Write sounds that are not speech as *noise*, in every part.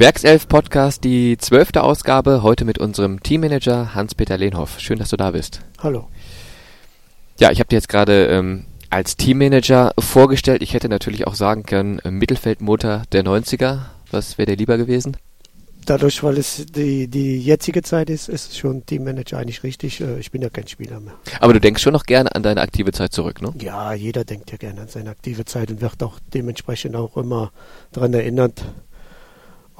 Werkself Podcast, die zwölfte Ausgabe, heute mit unserem Teammanager Hans-Peter Lehnhoff. Schön, dass du da bist. Hallo. Ja, ich habe dir jetzt gerade ähm, als Teammanager vorgestellt. Ich hätte natürlich auch sagen können, äh, Mittelfeldmotor der 90er. Was wäre dir lieber gewesen? Dadurch, weil es die, die jetzige Zeit ist, ist es schon Teammanager eigentlich richtig. Äh, Ich bin ja kein Spieler mehr. Aber du denkst schon noch gerne an deine aktive Zeit zurück, ne? Ja, jeder denkt ja gerne an seine aktive Zeit und wird auch dementsprechend auch immer daran erinnert,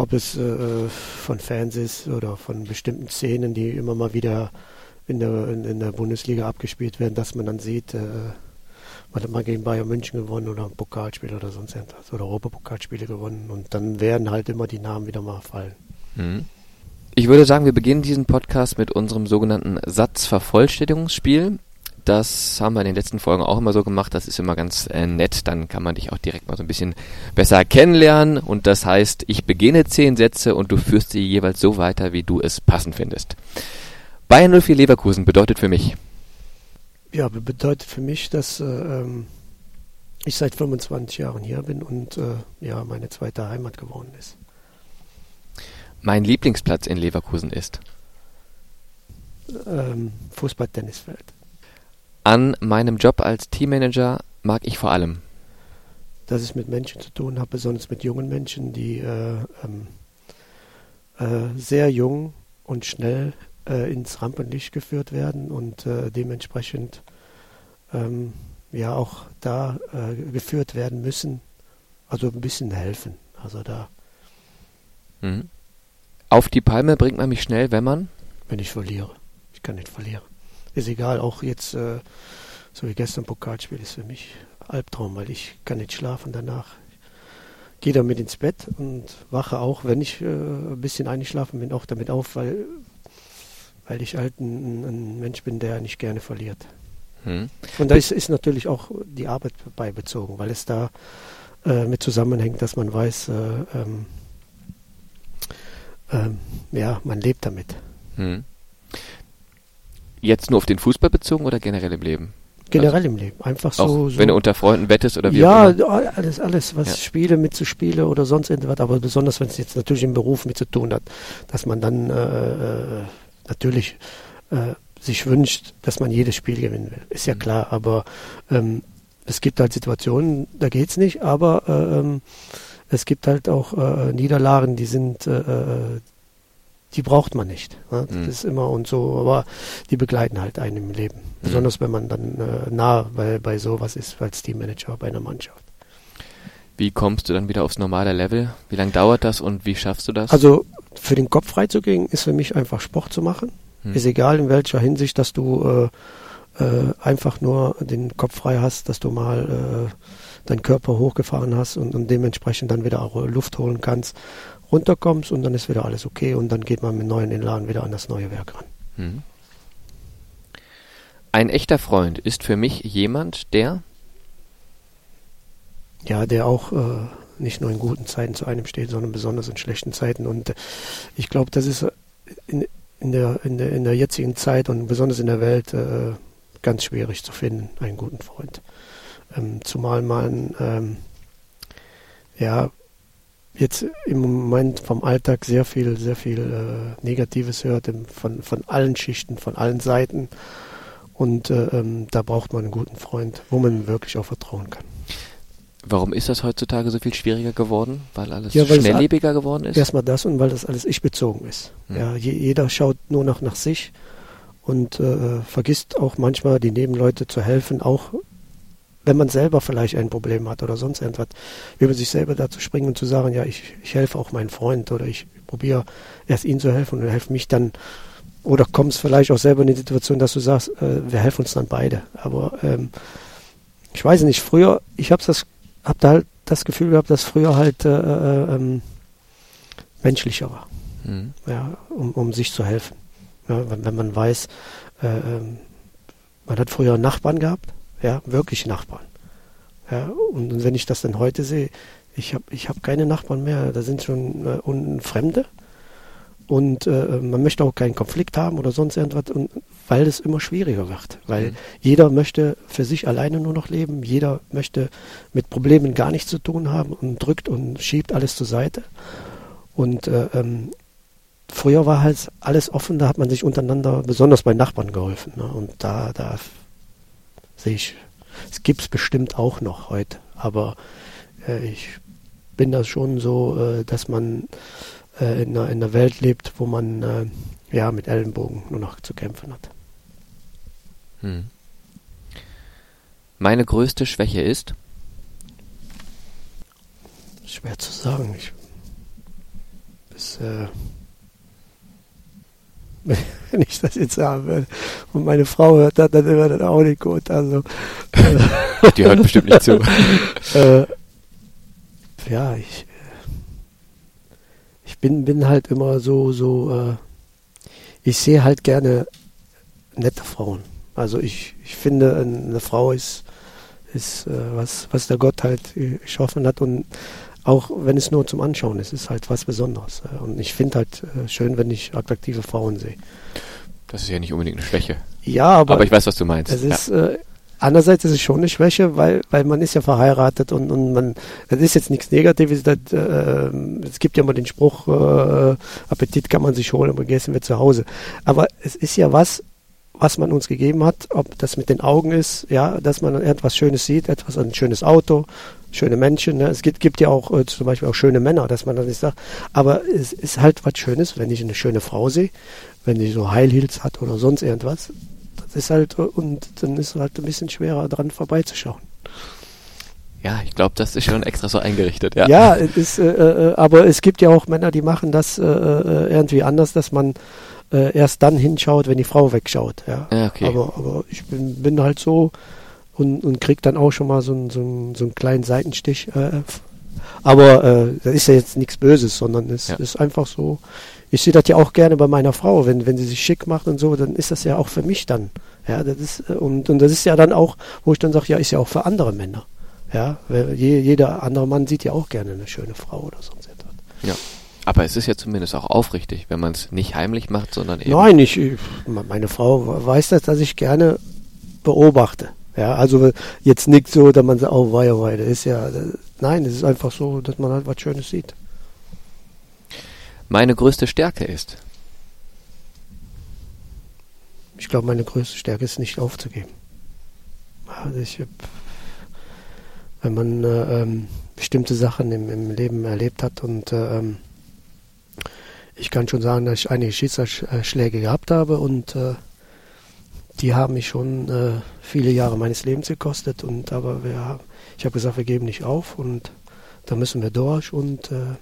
ob es äh, von Fans ist oder von bestimmten Szenen, die immer mal wieder in der, in, in der Bundesliga abgespielt werden, dass man dann sieht, äh, man hat mal gegen Bayern München gewonnen oder ein Pokalspiel oder sonst etwas oder Europapokalspiele gewonnen und dann werden halt immer die Namen wieder mal fallen. Mhm. Ich würde sagen, wir beginnen diesen Podcast mit unserem sogenannten Satzvervollständigungsspiel. Das haben wir in den letzten Folgen auch immer so gemacht. Das ist immer ganz äh, nett. Dann kann man dich auch direkt mal so ein bisschen besser kennenlernen. Und das heißt, ich beginne zehn Sätze und du führst sie jeweils so weiter, wie du es passend findest. Bayern 04 Leverkusen bedeutet für mich. Ja, bedeutet für mich, dass äh, ähm, ich seit 25 Jahren hier bin und äh, ja, meine zweite Heimat geworden ist. Mein Lieblingsplatz in Leverkusen ist. Ähm, Fußball-Tennisfeld. An meinem Job als Teammanager mag ich vor allem. Dass ich mit Menschen zu tun habe, besonders mit jungen Menschen, die äh, ähm, äh, sehr jung und schnell äh, ins Rampenlicht geführt werden und äh, dementsprechend ähm, ja auch da äh, geführt werden müssen. Also ein bisschen helfen. Also da, Mhm. Auf die Palme bringt man mich schnell, wenn man. wenn ich verliere. Ich kann nicht verlieren. Ist egal, auch jetzt, äh, so wie gestern Pokalspiel ist für mich Albtraum, weil ich kann nicht schlafen danach. Ich gehe damit ins Bett und wache auch, wenn ich äh, ein bisschen eingeschlafen bin, auch damit auf, weil, weil ich halt ein, ein Mensch bin, der nicht gerne verliert. Mhm. Und da ist, ist natürlich auch die Arbeit beibezogen, weil es da äh, mit zusammenhängt, dass man weiß, äh, ähm, ähm, ja, man lebt damit. Mhm. Jetzt nur auf den Fußball bezogen oder generell im Leben? Generell im Leben. Einfach Auch so. so wenn du unter Freunden wettest oder wie ja, auch immer. alles, alles, was Ja. Spiele mitzuspiele oder sonst irgendwas, aber besonders wenn es jetzt natürlich im Beruf mit zu tun hat, dass man dann äh, äh, natürlich äh, sich wünscht, dass man jedes Spiel gewinnen will. Ist ja Mhm. klar, aber ähm, es gibt halt Situationen, da geht's nicht, aber äh, ähm, es gibt halt auch äh, Niederlagen, die sind, äh, äh, die braucht man nicht. Ne? Das Mhm. ist immer und so, aber die begleiten halt einen im Leben. Besonders wenn man dann äh, nah bei, bei sowas ist als Teammanager bei einer Mannschaft. Wie kommst du dann wieder aufs normale Level? Wie lange dauert das und wie schaffst du das? Also für den Kopf freizugehen, ist für mich einfach Sport zu machen. Hm. Ist egal in welcher Hinsicht, dass du äh, äh, einfach nur den Kopf frei hast, dass du mal äh, deinen Körper hochgefahren hast und, und dementsprechend dann wieder auch Luft holen kannst, runterkommst und dann ist wieder alles okay und dann geht man mit neuen Elan wieder an das neue Werk ran. Hm. Ein echter Freund ist für mich jemand, der. Ja, der auch äh, nicht nur in guten Zeiten zu einem steht, sondern besonders in schlechten Zeiten. Und äh, ich glaube, das ist äh, in, in, der, in, der, in der jetzigen Zeit und besonders in der Welt äh, ganz schwierig zu finden, einen guten Freund. Ähm, zumal man ähm, ja jetzt im Moment vom Alltag sehr viel, sehr viel äh, Negatives hört, von, von allen Schichten, von allen Seiten. Und äh, ähm, da braucht man einen guten Freund, wo man wirklich auch vertrauen kann. Warum ist das heutzutage so viel schwieriger geworden? Weil alles Ja, weil schnelllebiger geworden ist? Erstmal das und weil das alles ich-bezogen ist. Hm. Ja, je, jeder schaut nur noch nach sich und äh, vergisst auch manchmal die Nebenleute zu helfen, auch wenn man selber vielleicht ein Problem hat oder sonst irgendwas, über sich selber da zu springen und zu sagen, ja, ich, ich helfe auch meinem Freund oder ich probiere erst ihm zu helfen und er hilft mich dann oder kommst vielleicht auch selber in die Situation, dass du sagst, äh, wir helfen uns dann beide. Aber ähm, ich weiß nicht, früher, ich habe das, hab da halt das Gefühl gehabt, dass früher halt äh, äh, ähm, menschlicher war Hm. ja, um, um sich zu helfen. Ja, wenn, wenn man weiß, äh, ähm, man hat früher Nachbarn gehabt, ja, wirklich Nachbarn. Ja, und wenn ich das dann heute sehe, ich habe ich hab keine Nachbarn mehr, da sind schon äh, unten Fremde und äh, man möchte auch keinen Konflikt haben oder sonst irgendwas, und, weil es immer schwieriger wird. Weil Mhm. jeder möchte für sich alleine nur noch leben, jeder möchte mit Problemen gar nichts zu tun haben und drückt und schiebt alles zur Seite. Und äh, ähm, früher war halt alles offen, da hat man sich untereinander, besonders bei Nachbarn geholfen. Ne? Und da, da sehe ich, es gibt es bestimmt auch noch heute, aber äh, ich bin da schon so, äh, dass man äh, in, einer, in, einer, Welt lebt, wo man äh, ja mit Ellenbogen nur noch zu kämpfen hat. Hm. Meine größte Schwäche ist? Schwer zu sagen. Ich, bis, äh, *laughs* wenn ich das jetzt sagen würde und meine Frau hört das, dann auch nicht gut. Also, äh, *laughs* Die hört bestimmt nicht zu. *laughs* äh, ja, ich, ich bin, bin halt immer so, so, äh, ich sehe halt gerne nette Frauen. Also ich, ich finde, eine Frau ist, ist äh, was, was der Gott halt geschaffen hat und auch wenn es nur zum Anschauen ist, ist halt was Besonderes. Und ich finde halt äh, schön, wenn ich attraktive Frauen sehe. Das ist ja nicht unbedingt eine Schwäche. Ja, aber, aber ich weiß, was du meinst. Es ist, ja. äh, andererseits ist es schon eine Schwäche, weil, weil man ist ja verheiratet und, und man, das ist jetzt nichts Negatives. Das, äh, es gibt ja mal den Spruch, äh, Appetit kann man sich holen, aber gegessen wird zu Hause. Aber es ist ja was, was man uns gegeben hat, ob das mit den Augen ist, ja, dass man etwas Schönes sieht, etwas, ein schönes Auto, schöne Menschen. Ne? Es gibt, gibt ja auch äh, zum Beispiel auch schöne Männer, dass man das nicht sagt. Aber es ist halt was Schönes, wenn ich eine schöne Frau sehe, wenn die so High Heels hat oder sonst irgendwas. Das ist halt, äh, und dann ist es halt ein bisschen schwerer dran vorbeizuschauen. Ja, ich glaube, das ist schon extra so eingerichtet, ja. Ja, es ist, äh, äh, aber es gibt ja auch Männer, die machen das äh, irgendwie anders, dass man äh, erst dann hinschaut, wenn die Frau wegschaut. Ja, ja okay. Aber, aber ich bin, bin halt so und, und krieg dann auch schon mal so, ein, so, so einen kleinen Seitenstich. Äh, aber äh, das ist ja jetzt nichts Böses, sondern es ja. ist einfach so. Ich sehe das ja auch gerne bei meiner Frau, wenn, wenn sie sich schick macht und so, dann ist das ja auch für mich dann. Ja, das ist, äh, und, und das ist ja dann auch, wo ich dann sage, ja, ist ja auch für andere Männer. Ja, jeder andere Mann sieht ja auch gerne eine schöne Frau oder sonst etwas. Ja. Aber es ist ja zumindest auch aufrichtig, wenn man es nicht heimlich macht, sondern eben. Nein, ich, meine Frau weiß das, dass ich gerne beobachte. Ja, also jetzt nicht so, dass man sagt, oh weia, weia, das ist ja, nein, es ist einfach so, dass man halt was Schönes sieht. Meine größte Stärke ist? Ich glaube, meine größte Stärke ist nicht aufzugeben. Also ich, wenn man äh, ähm, bestimmte Sachen im, im, Leben erlebt hat und äh, ähm, ich kann schon sagen, dass ich einige Schicksalsschläge gehabt habe und äh, die haben mich schon äh, viele Jahre meines Lebens gekostet. Und aber wir ich habe gesagt, wir geben nicht auf und da müssen wir durch. Und äh,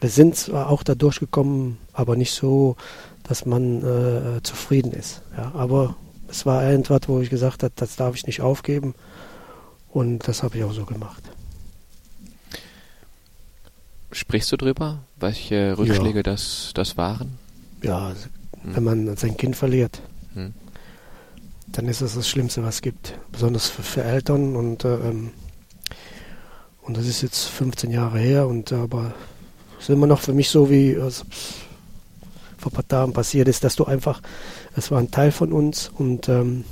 wir sind zwar auch da durchgekommen, aber nicht so, dass man äh, zufrieden ist. Ja, aber es war irgendwas, wo ich gesagt habe, das darf ich nicht aufgeben. Und das habe ich auch so gemacht. Sprichst du drüber, welche Rückschläge ja. das, das waren? Ja, hm. wenn man sein Kind verliert, hm. dann ist das das Schlimmste, was es gibt. Besonders für, für Eltern und, äh, ähm, und das ist jetzt 15 Jahre her und äh, aber ist immer noch für mich so, wie es vor ein paar Tagen passiert ist, dass du einfach, es war ein Teil von uns und ähm,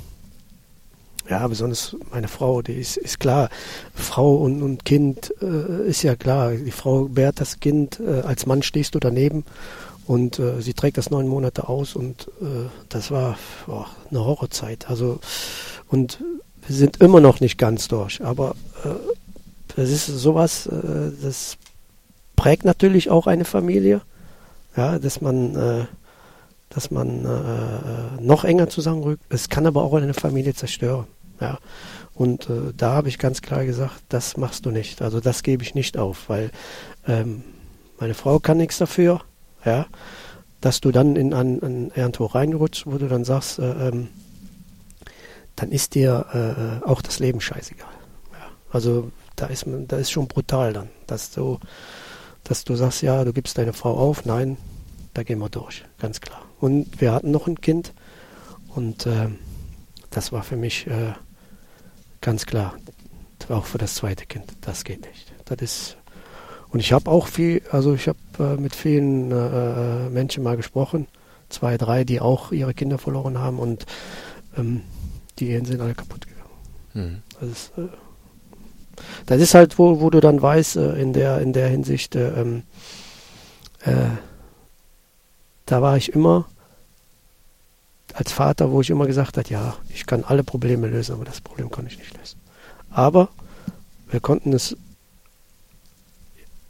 ja, besonders meine Frau, die ist, ist klar. Frau und, und Kind äh, ist ja klar. Die Frau bärt das Kind, äh, als Mann stehst du daneben und äh, sie trägt das neun Monate aus und äh, das war oh, eine Horrorzeit. Also und wir sind immer noch nicht ganz durch, aber äh, das ist sowas, äh, das prägt natürlich auch eine Familie, ja, dass man dass man äh, noch enger zusammenrückt. Es kann aber auch eine Familie zerstören. Ja. Und äh, da habe ich ganz klar gesagt, das machst du nicht. Also das gebe ich nicht auf, weil ähm, meine Frau kann nichts dafür, ja, dass du dann in ein, ein irgendwo reinrutscht, wo du dann sagst, äh, ähm, dann ist dir äh, auch das Leben scheißegal. Ja. Also da ist da ist schon brutal dann, dass du, dass du sagst, ja, du gibst deine Frau auf, nein, da gehen wir durch, ganz klar. Und wir hatten noch ein Kind und äh, das war für mich äh, Ganz klar. Auch für das zweite Kind. Das geht nicht. Das ist. Und ich habe auch viel, also ich habe äh, mit vielen äh, äh, Menschen mal gesprochen, zwei, drei, die auch ihre Kinder verloren haben und ähm, die Ehen sind alle kaputt gegangen. Mhm. Das, ist, äh, das ist halt, wo, wo du dann weißt, äh, in der in der Hinsicht, äh, ähm, äh, da war ich immer als Vater, wo ich immer gesagt habe, ja, ich kann alle Probleme lösen, aber das Problem kann ich nicht lösen. Aber wir konnten es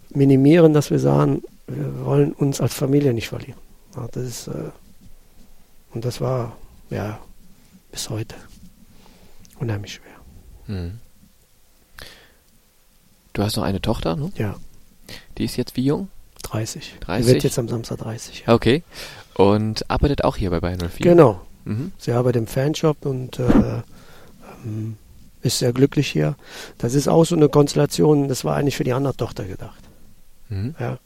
minimieren, dass wir sagen, wir wollen uns als Familie nicht verlieren. Ja, das ist, äh, und das war ja bis heute unheimlich schwer. Hm. Du hast noch eine Tochter, ne? Ja. Die ist jetzt wie jung? 30. 30. Die wird jetzt am Samstag 30. Ja. Okay. Und arbeitet auch hier bei Bayern 04? Genau. Mhm. Sie arbeitet im Fanshop und äh, ähm, ist sehr glücklich hier. Das ist auch so eine Konstellation, das war eigentlich für die andere Tochter gedacht. Mhm. Ja.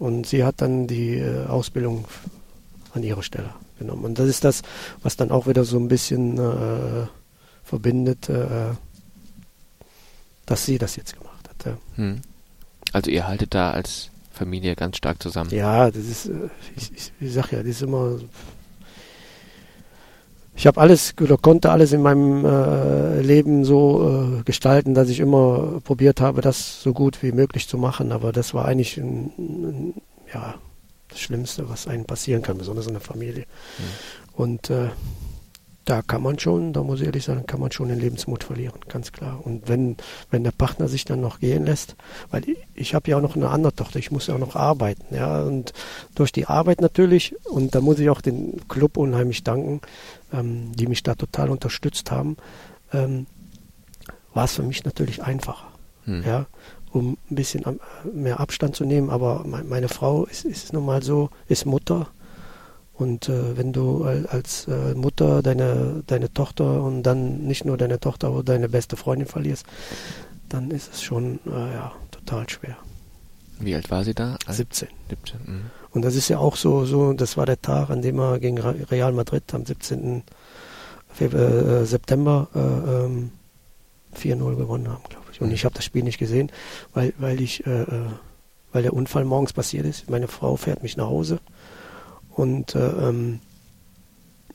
Und sie hat dann die äh, Ausbildung an ihrer Stelle genommen. Und das ist das, was dann auch wieder so ein bisschen äh, verbindet, äh, dass sie das jetzt gemacht Ja. Hm. Also ihr haltet da als Familie ganz stark zusammen. Ja, das ist, äh, ich, ich, ich sag ja, das ist immer. Ich habe alles oder konnte alles in meinem äh, Leben so äh, gestalten, dass ich immer probiert habe, das so gut wie möglich zu machen. Aber das war eigentlich ein, ein, ja, das Schlimmste, was einem passieren kann, besonders in der Familie. Mhm. Und äh, da kann man schon, da muss ich ehrlich sagen, kann man schon den Lebensmut verlieren, ganz klar. Und wenn, wenn der Partner sich dann noch gehen lässt, weil ich, ich habe ja auch noch eine andere Tochter, ich muss ja auch noch arbeiten, ja, und durch die Arbeit natürlich, und da muss ich auch den Club unheimlich danken, ähm, die mich da total unterstützt haben, ähm, war es für mich natürlich einfacher, hm. ja, um ein bisschen mehr Abstand zu nehmen, aber meine Frau ist, ist nun mal so, ist Mutter, und äh, wenn du als äh, Mutter deine, deine Tochter und dann nicht nur deine Tochter, aber deine beste Freundin verlierst, dann ist es schon äh, ja, total schwer. Wie alt war sie da? 17. 17 mhm. Und das ist ja auch so, so, das war der Tag, an dem wir gegen Real Madrid am 17. Äh, September äh, ähm, 4-0 gewonnen haben, glaube ich. Und mhm. ich habe das Spiel nicht gesehen, weil, weil ich, äh, äh, weil der Unfall morgens passiert ist. Meine Frau fährt mich nach Hause und äh, ähm,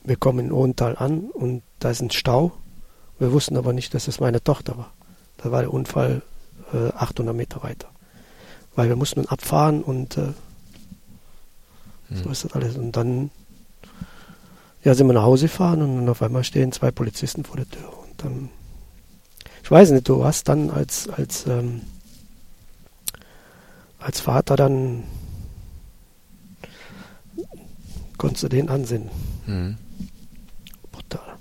wir kommen in Ohental an und da ist ein Stau. Wir wussten aber nicht, dass es meine Tochter war. Da war der Unfall äh, 800 Meter weiter. Weil wir mussten abfahren und äh, hm. so ist das alles. Und dann ja, sind wir nach Hause gefahren und dann auf einmal stehen zwei Polizisten vor der Tür. Und dann, ich weiß nicht, du hast dann als, als, ähm, als Vater dann konntest du den ansehen. Mhm. Brutal.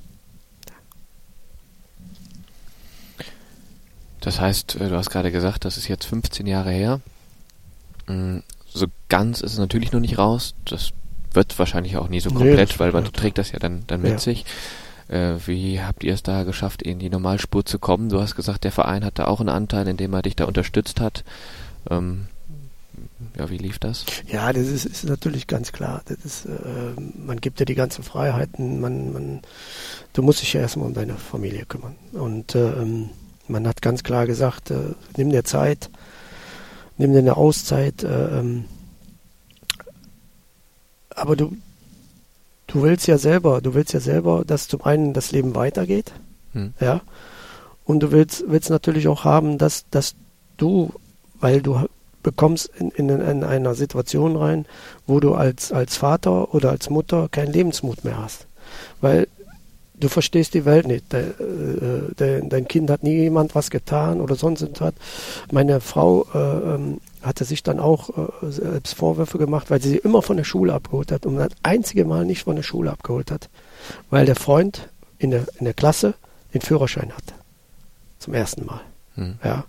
Das heißt, äh, du hast gerade gesagt, das ist jetzt 15 Jahre her. Mm, so ganz ist es natürlich noch nicht raus. Das wird wahrscheinlich auch nie so komplett, nee, weil man trägt das ja dann, dann mit ja. sich. Äh, wie habt ihr es da geschafft, in die Normalspur zu kommen? Du hast gesagt, der Verein hatte auch einen Anteil, indem er dich da unterstützt hat. Ähm, ja, wie lief das? Ja, das ist, ist natürlich ganz klar. Das ist, äh, man gibt dir die ganzen Freiheiten. Man, man, du musst dich ja erstmal um deine Familie kümmern. Und äh, man hat ganz klar gesagt, äh, nimm dir Zeit, nimm dir eine Auszeit. Äh, ähm, aber du, du willst ja selber, du willst ja selber, dass zum einen das Leben weitergeht, hm. ja, und du willst, willst natürlich auch haben, dass, dass du, weil du bekommst in, in, in einer Situation rein, wo du als, als Vater oder als Mutter keinen Lebensmut mehr hast. Weil du verstehst die Welt nicht. De, äh, de, dein Kind hat nie jemand was getan oder sonst was. Meine Frau äh, ähm, hatte sich dann auch äh, selbst Vorwürfe gemacht, weil sie sie immer von der Schule abgeholt hat und das einzige Mal nicht von der Schule abgeholt hat, weil der Freund in der, in der Klasse den Führerschein hatte. Zum ersten Mal. Hm. Ja.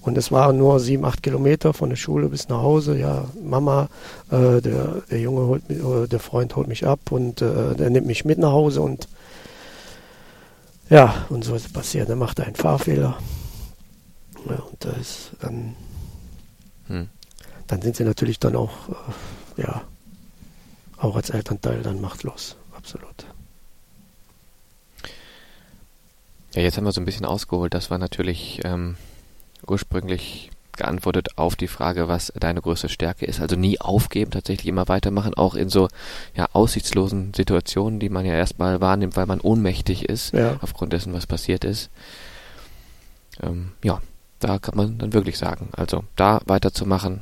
Und es waren nur sieben, acht Kilometer von der Schule bis nach Hause. Ja, Mama, äh, der, der Junge holt mich, oder der Freund holt mich ab und äh, der nimmt mich mit nach Hause und ja, und so ist es passiert. Er machte einen Fahrfehler. Ja, und da ist dann, hm. dann sind sie natürlich dann auch, äh, ja, auch als Elternteil dann machtlos. Absolut. Ja, jetzt haben wir so ein bisschen ausgeholt. Das war natürlich ähm, ursprünglich geantwortet auf die Frage, was deine größte Stärke ist. Also nie aufgeben, tatsächlich immer weitermachen, auch in so ja, aussichtslosen Situationen, die man ja erstmal wahrnimmt, weil man ohnmächtig ist, ja. aufgrund dessen, was passiert ist. Ähm, ja, da kann man dann wirklich sagen. Also da weiterzumachen,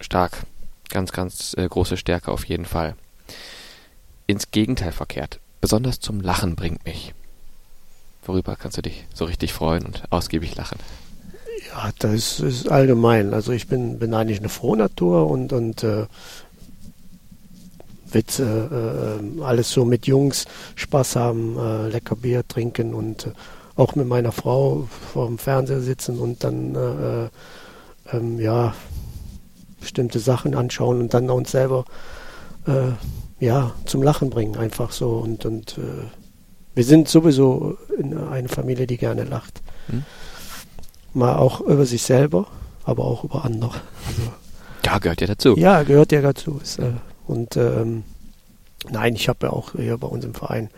stark. Ganz, ganz äh, große Stärke auf jeden Fall. Ins Gegenteil verkehrt. Besonders zum Lachen bringt mich. Worüber kannst du dich so richtig freuen und ausgiebig lachen? Ja, das ist allgemein. Also ich bin, bin eigentlich eine Frohnatur und, und äh, Witze, äh, alles so mit Jungs Spaß haben, äh, lecker Bier trinken und äh, auch mit meiner Frau vor dem Fernseher sitzen und dann äh, äh, ähm, ja bestimmte Sachen anschauen und dann uns selber äh, ja zum Lachen bringen einfach so und und wir sind sowieso eine Familie, die gerne lacht. Hm? Mal auch über sich selber, aber auch über andere. Also, ja, gehört ja dazu. Ja, gehört ja dazu. Ist, äh, und ähm, nein, ich habe ja auch hier bei uns im Verein,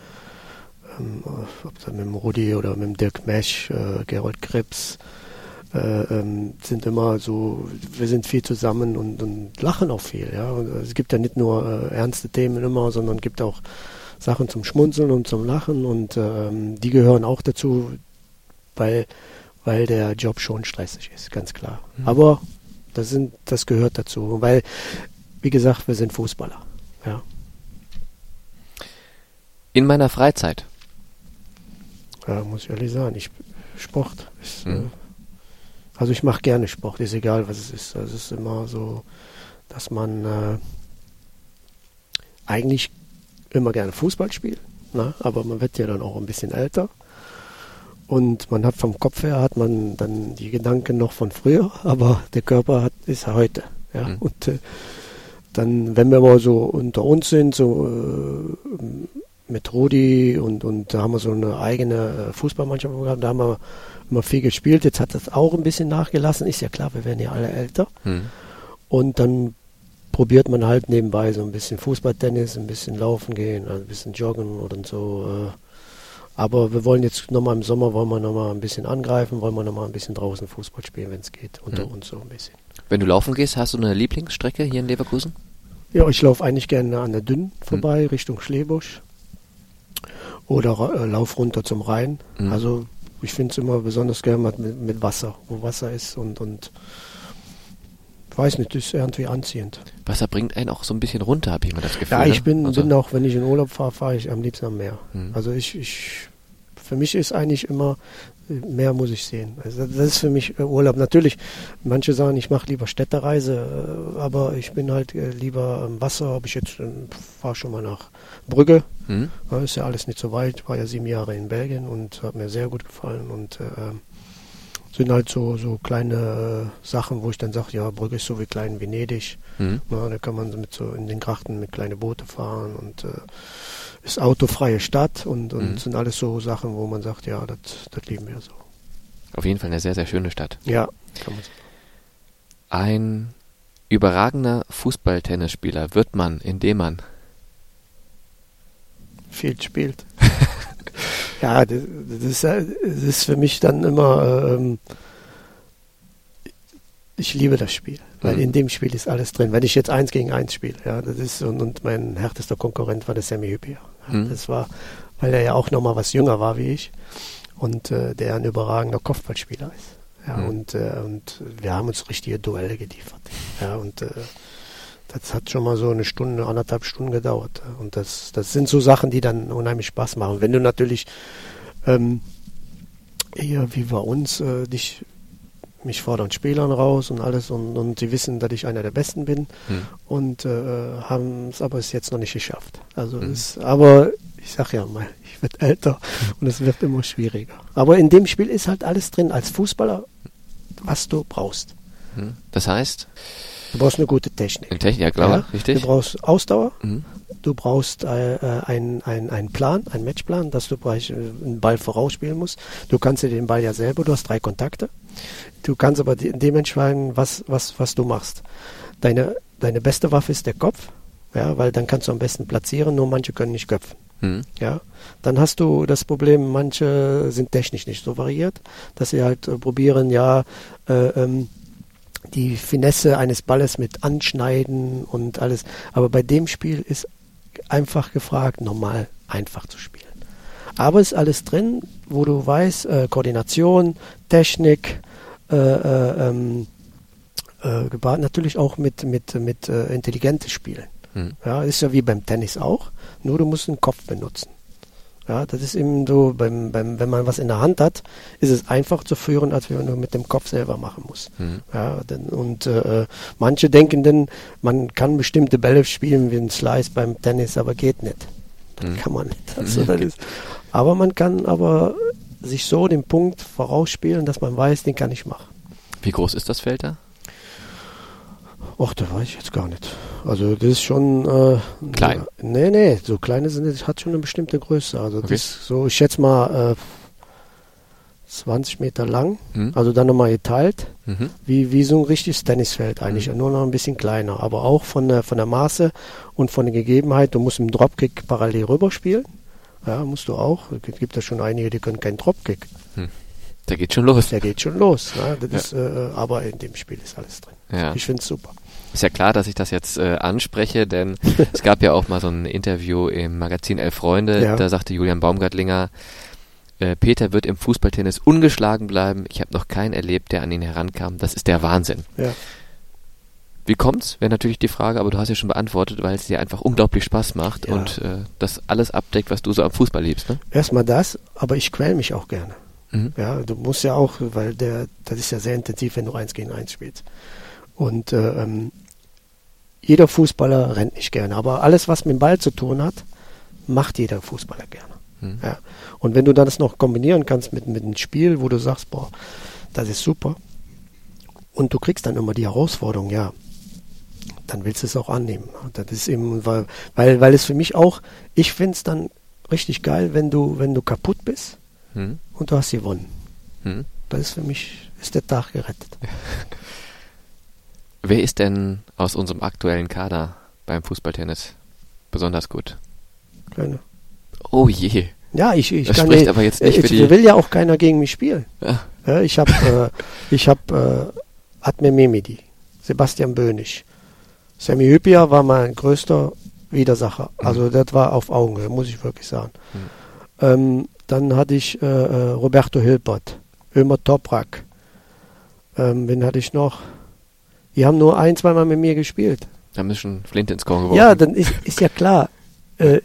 ähm, ob das mit dem Rudi oder mit dem Dirk Mesch, äh, Gerold Krebs, äh, ähm, sind immer so, wir sind viel zusammen und, und lachen auch viel. Ja? Und es gibt ja nicht nur äh, ernste Themen immer, sondern es gibt auch Sachen zum Schmunzeln und zum Lachen und ähm, die gehören auch dazu, weil, weil der Job schon stressig ist, ganz klar. Mhm. Aber das, sind, das gehört dazu, weil, wie gesagt, wir sind Fußballer. Ja. In meiner Freizeit? Ja, muss ich ehrlich sagen, ich, Sport ist, mhm. äh, also ich mache gerne Sport, ist egal, was es ist. Also es ist immer so, dass man äh, eigentlich immer gerne Fußball spielen, ne? aber man wird ja dann auch ein bisschen älter. Und man hat vom Kopf her hat man dann die Gedanken noch von früher, *laughs* aber der Körper hat, ist heute. Ja? Mhm. Und äh, dann, wenn wir mal so unter uns sind, so äh, mit Rudi und, und da haben wir so eine eigene äh, Fußballmannschaft gehabt, da haben wir immer viel gespielt. Jetzt hat das auch ein bisschen nachgelassen. Ist ja klar, wir werden ja alle älter. Mhm. Und dann probiert man halt nebenbei so ein bisschen Fußballtennis, ein bisschen laufen gehen, ein bisschen joggen oder so. Äh. Aber wir wollen jetzt nochmal im Sommer, wollen wir nochmal ein bisschen angreifen, wollen wir nochmal ein bisschen draußen Fußball spielen, wenn es geht, unter mhm. uns so ein bisschen. Wenn du laufen gehst, hast du eine Lieblingsstrecke hier in Leverkusen? Ja, ich laufe eigentlich gerne an der Dünn vorbei, mhm. Richtung Schlebusch. Oder äh, lauf runter zum Rhein. Mhm. Also ich finde es immer besonders gerne mit, mit Wasser, wo Wasser ist und, und weiß nicht, ist irgendwie anziehend. Wasser bringt einen auch so ein bisschen runter, habe ich immer das Gefühl. Ja, ich ne? bin, also. bin auch, wenn ich in Urlaub fahre, fahre ich am liebsten am Meer. Hm. Also ich, ich, für mich ist eigentlich immer, mehr muss ich sehen. Also das ist für mich äh, Urlaub. Natürlich, manche sagen, ich mache lieber Städtereise, äh, aber ich bin halt äh, lieber am Wasser. Ob ich jetzt fahre schon mal nach Brügge, hm. ist ja alles nicht so weit. War ja sieben Jahre in Belgien und hat mir sehr gut gefallen und äh, sind halt so, so kleine äh, Sachen, wo ich dann sage, ja, Brügge ist so wie klein Venedig. Mhm. Na, da kann man mit so in den Grachten mit kleine Boote fahren und äh, ist autofreie Stadt und, und mhm. sind alles so Sachen, wo man sagt, ja, das lieben wir so. Auf jeden Fall eine sehr, sehr schöne Stadt. Ja, kann man sagen. Ein überragender Fußball-Tennisspieler wird man, indem man viel spielt. Ja, das, das, ist für mich dann immer, ähm, ich liebe das Spiel, weil mhm. in dem Spiel ist alles drin. Wenn ich jetzt eins gegen eins spiele, ja, das ist, und, und mein härtester Konkurrent war der Sammy Hüppier. Ja, mhm. Das war, weil er ja auch nochmal was jünger war wie ich und äh, der ein überragender Kopfballspieler ist. Ja, mhm. und, äh, und wir haben uns richtige Duelle geliefert. Ja, und äh, das hat schon mal so eine Stunde, anderthalb Stunden gedauert. Und das, das sind so Sachen, die dann unheimlich Spaß machen. Wenn du natürlich ähm, eher wie bei uns äh, dich mich fordern Spielern raus und alles und, und sie wissen, dass ich einer der Besten bin hm. und äh, haben es aber es jetzt noch nicht geschafft. Also hm. es, aber ich sag ja mal, ich werde älter *laughs* und es wird immer schwieriger. Aber in dem Spiel ist halt alles drin als Fußballer, was du brauchst. Hm. Das heißt? Du brauchst eine gute Technik. Eine Technik, ja klar, ja? richtig. Du brauchst Ausdauer, mhm. du brauchst äh, einen ein Plan, einen Matchplan, dass du äh, einen Ball vorausspielen musst. Du kannst dir den Ball ja selber, du hast drei Kontakte. Du kannst aber dementsprechend, was, was, was du machst. Deine, deine beste Waffe ist der Kopf, ja, weil dann kannst du am besten platzieren, nur manche können nicht köpfen. Mhm. Ja, dann hast du das Problem, manche sind technisch nicht so variiert, dass sie halt äh, probieren, ja, äh, ähm, die Finesse eines Balles mit Anschneiden und alles. Aber bei dem Spiel ist einfach gefragt, normal einfach zu spielen. Aber ist alles drin, wo du weißt, äh, Koordination, Technik, äh, äh, ähm, äh, natürlich auch mit, mit, mit äh, intelligentes Spielen. Hm. Ja, ist ja wie beim Tennis auch, nur du musst den Kopf benutzen. Ja, das ist eben so, beim, beim, wenn man was in der Hand hat, ist es einfach zu führen, als wenn man mit dem Kopf selber machen muss. Mhm. Ja, denn, und äh, manche denken dann, man kann bestimmte Bälle spielen wie ein Slice beim Tennis, aber geht nicht. Das mhm. kann man nicht. Also, das ist, aber man kann aber sich so den Punkt vorausspielen, dass man weiß, den kann ich machen. Wie groß ist das Feld da? Ach, das weiß ich jetzt gar nicht. Also das ist schon äh, klein. Nee, nee, so kleine sind das hat schon eine bestimmte Größe. Also okay. das so, ich schätze mal äh, 20 Meter lang, mhm. also dann nochmal geteilt, mhm. wie, wie so ein richtiges Tennisfeld eigentlich, mhm. nur noch ein bisschen kleiner, aber auch von der, von der Maße und von der Gegebenheit, du musst im Dropkick parallel rüberspielen, ja, musst du auch, es gibt ja schon einige, die können keinen Dropkick. Hm. Der geht schon los. Der geht schon los, ne? das ja. ist, äh, aber in dem Spiel ist alles drin. Ja. Ich finde es super. Ist ja klar, dass ich das jetzt äh, anspreche, denn *laughs* es gab ja auch mal so ein Interview im Magazin Elf Freunde, ja. da sagte Julian Baumgartlinger, äh, Peter wird im Fußballtennis ungeschlagen bleiben. Ich habe noch keinen erlebt, der an ihn herankam. Das ist der Wahnsinn. Ja. Wie kommt's? Wäre natürlich die Frage, aber du hast ja schon beantwortet, weil es dir einfach unglaublich Spaß macht ja. und äh, das alles abdeckt, was du so am Fußball liebst. Ne? Erstmal das, aber ich quäl mich auch gerne. Mhm. Ja, du musst ja auch, weil der, das ist ja sehr intensiv, wenn du eins gegen eins spielst. Und äh, ähm, jeder Fußballer rennt nicht gerne, aber alles, was mit dem Ball zu tun hat, macht jeder Fußballer gerne. Mhm. Ja. Und wenn du das noch kombinieren kannst mit, mit einem Spiel, wo du sagst, boah, das ist super, und du kriegst dann immer die Herausforderung, ja, dann willst du es auch annehmen. Das ist eben, weil, weil, weil es für mich auch, ich finde es dann richtig geil, wenn du, wenn du kaputt bist mhm. und du hast gewonnen. Mhm. Das ist für mich, ist der Tag gerettet. *laughs* Wer ist denn aus unserem aktuellen Kader beim Fußballtennis besonders gut? Keine. Oh je. Ja, ich, ich das kann spricht nicht, aber jetzt nicht ich, für die... will ja auch keiner gegen mich spielen. Ja. Ja, ich habe äh, *laughs* ich hab, äh, Admir Memedi, Sebastian Bönig. Sammy Hüppier war mein größter Widersacher. Mhm. Also das war auf Augenhöhe, muss ich wirklich sagen. Mhm. Ähm, dann hatte ich äh, äh Roberto Hilpert, Ömer Toprak. Ähm, wen hatte ich noch? Die haben nur ein, zweimal mit mir gespielt. Haben sie schon Flint ins Korn geworfen. Ja, dann ist, ist ja klar. Äh,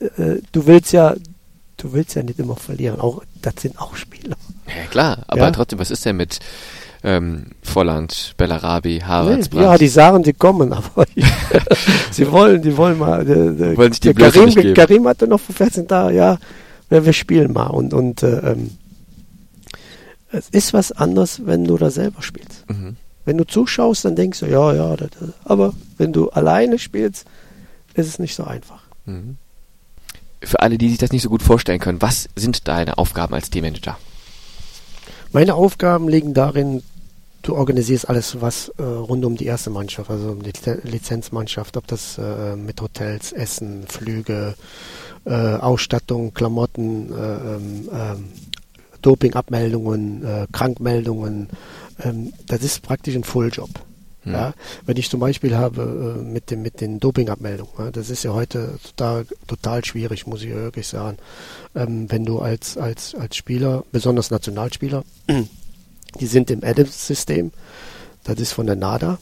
äh, du willst ja, du willst ja nicht immer verlieren. Auch das sind auch Spieler. Ja klar, aber ja? trotzdem, was ist denn mit ähm, Volland, Bellarabi, Havertz, nee, Ja, die sagen, sie kommen, *laughs* aber sie wollen, die wollen mal. Der, der, *laughs* wollen sich die der Karim, Karim hatte noch vor 14 Tagen, ja, wir spielen mal und und äh, ähm, es ist was anderes, wenn du da selber spielst. Mhm. Wenn du zuschaust, dann denkst du, ja, ja, das, aber wenn du alleine spielst, ist es nicht so einfach. Mhm. Für alle, die sich das nicht so gut vorstellen können, was sind deine Aufgaben als Teammanager? Meine Aufgaben liegen darin, du organisierst alles, was äh, rund um die erste Mannschaft, also um die Lizenzmannschaft, ob das äh, mit Hotels, Essen, Flüge, äh, Ausstattung, Klamotten, äh, ähm, ähm, Dopingabmeldungen, äh, Krankmeldungen, ähm, das ist praktisch ein Fulljob. Mhm. Ja, wenn ich zum Beispiel habe äh, mit, dem, mit den Dopingabmeldungen, ja, das ist ja heute total, total schwierig, muss ich wirklich sagen. Ähm, wenn du als, als, als Spieler, besonders Nationalspieler, *clears throat* die sind im Adams-System, das ist von der NADA.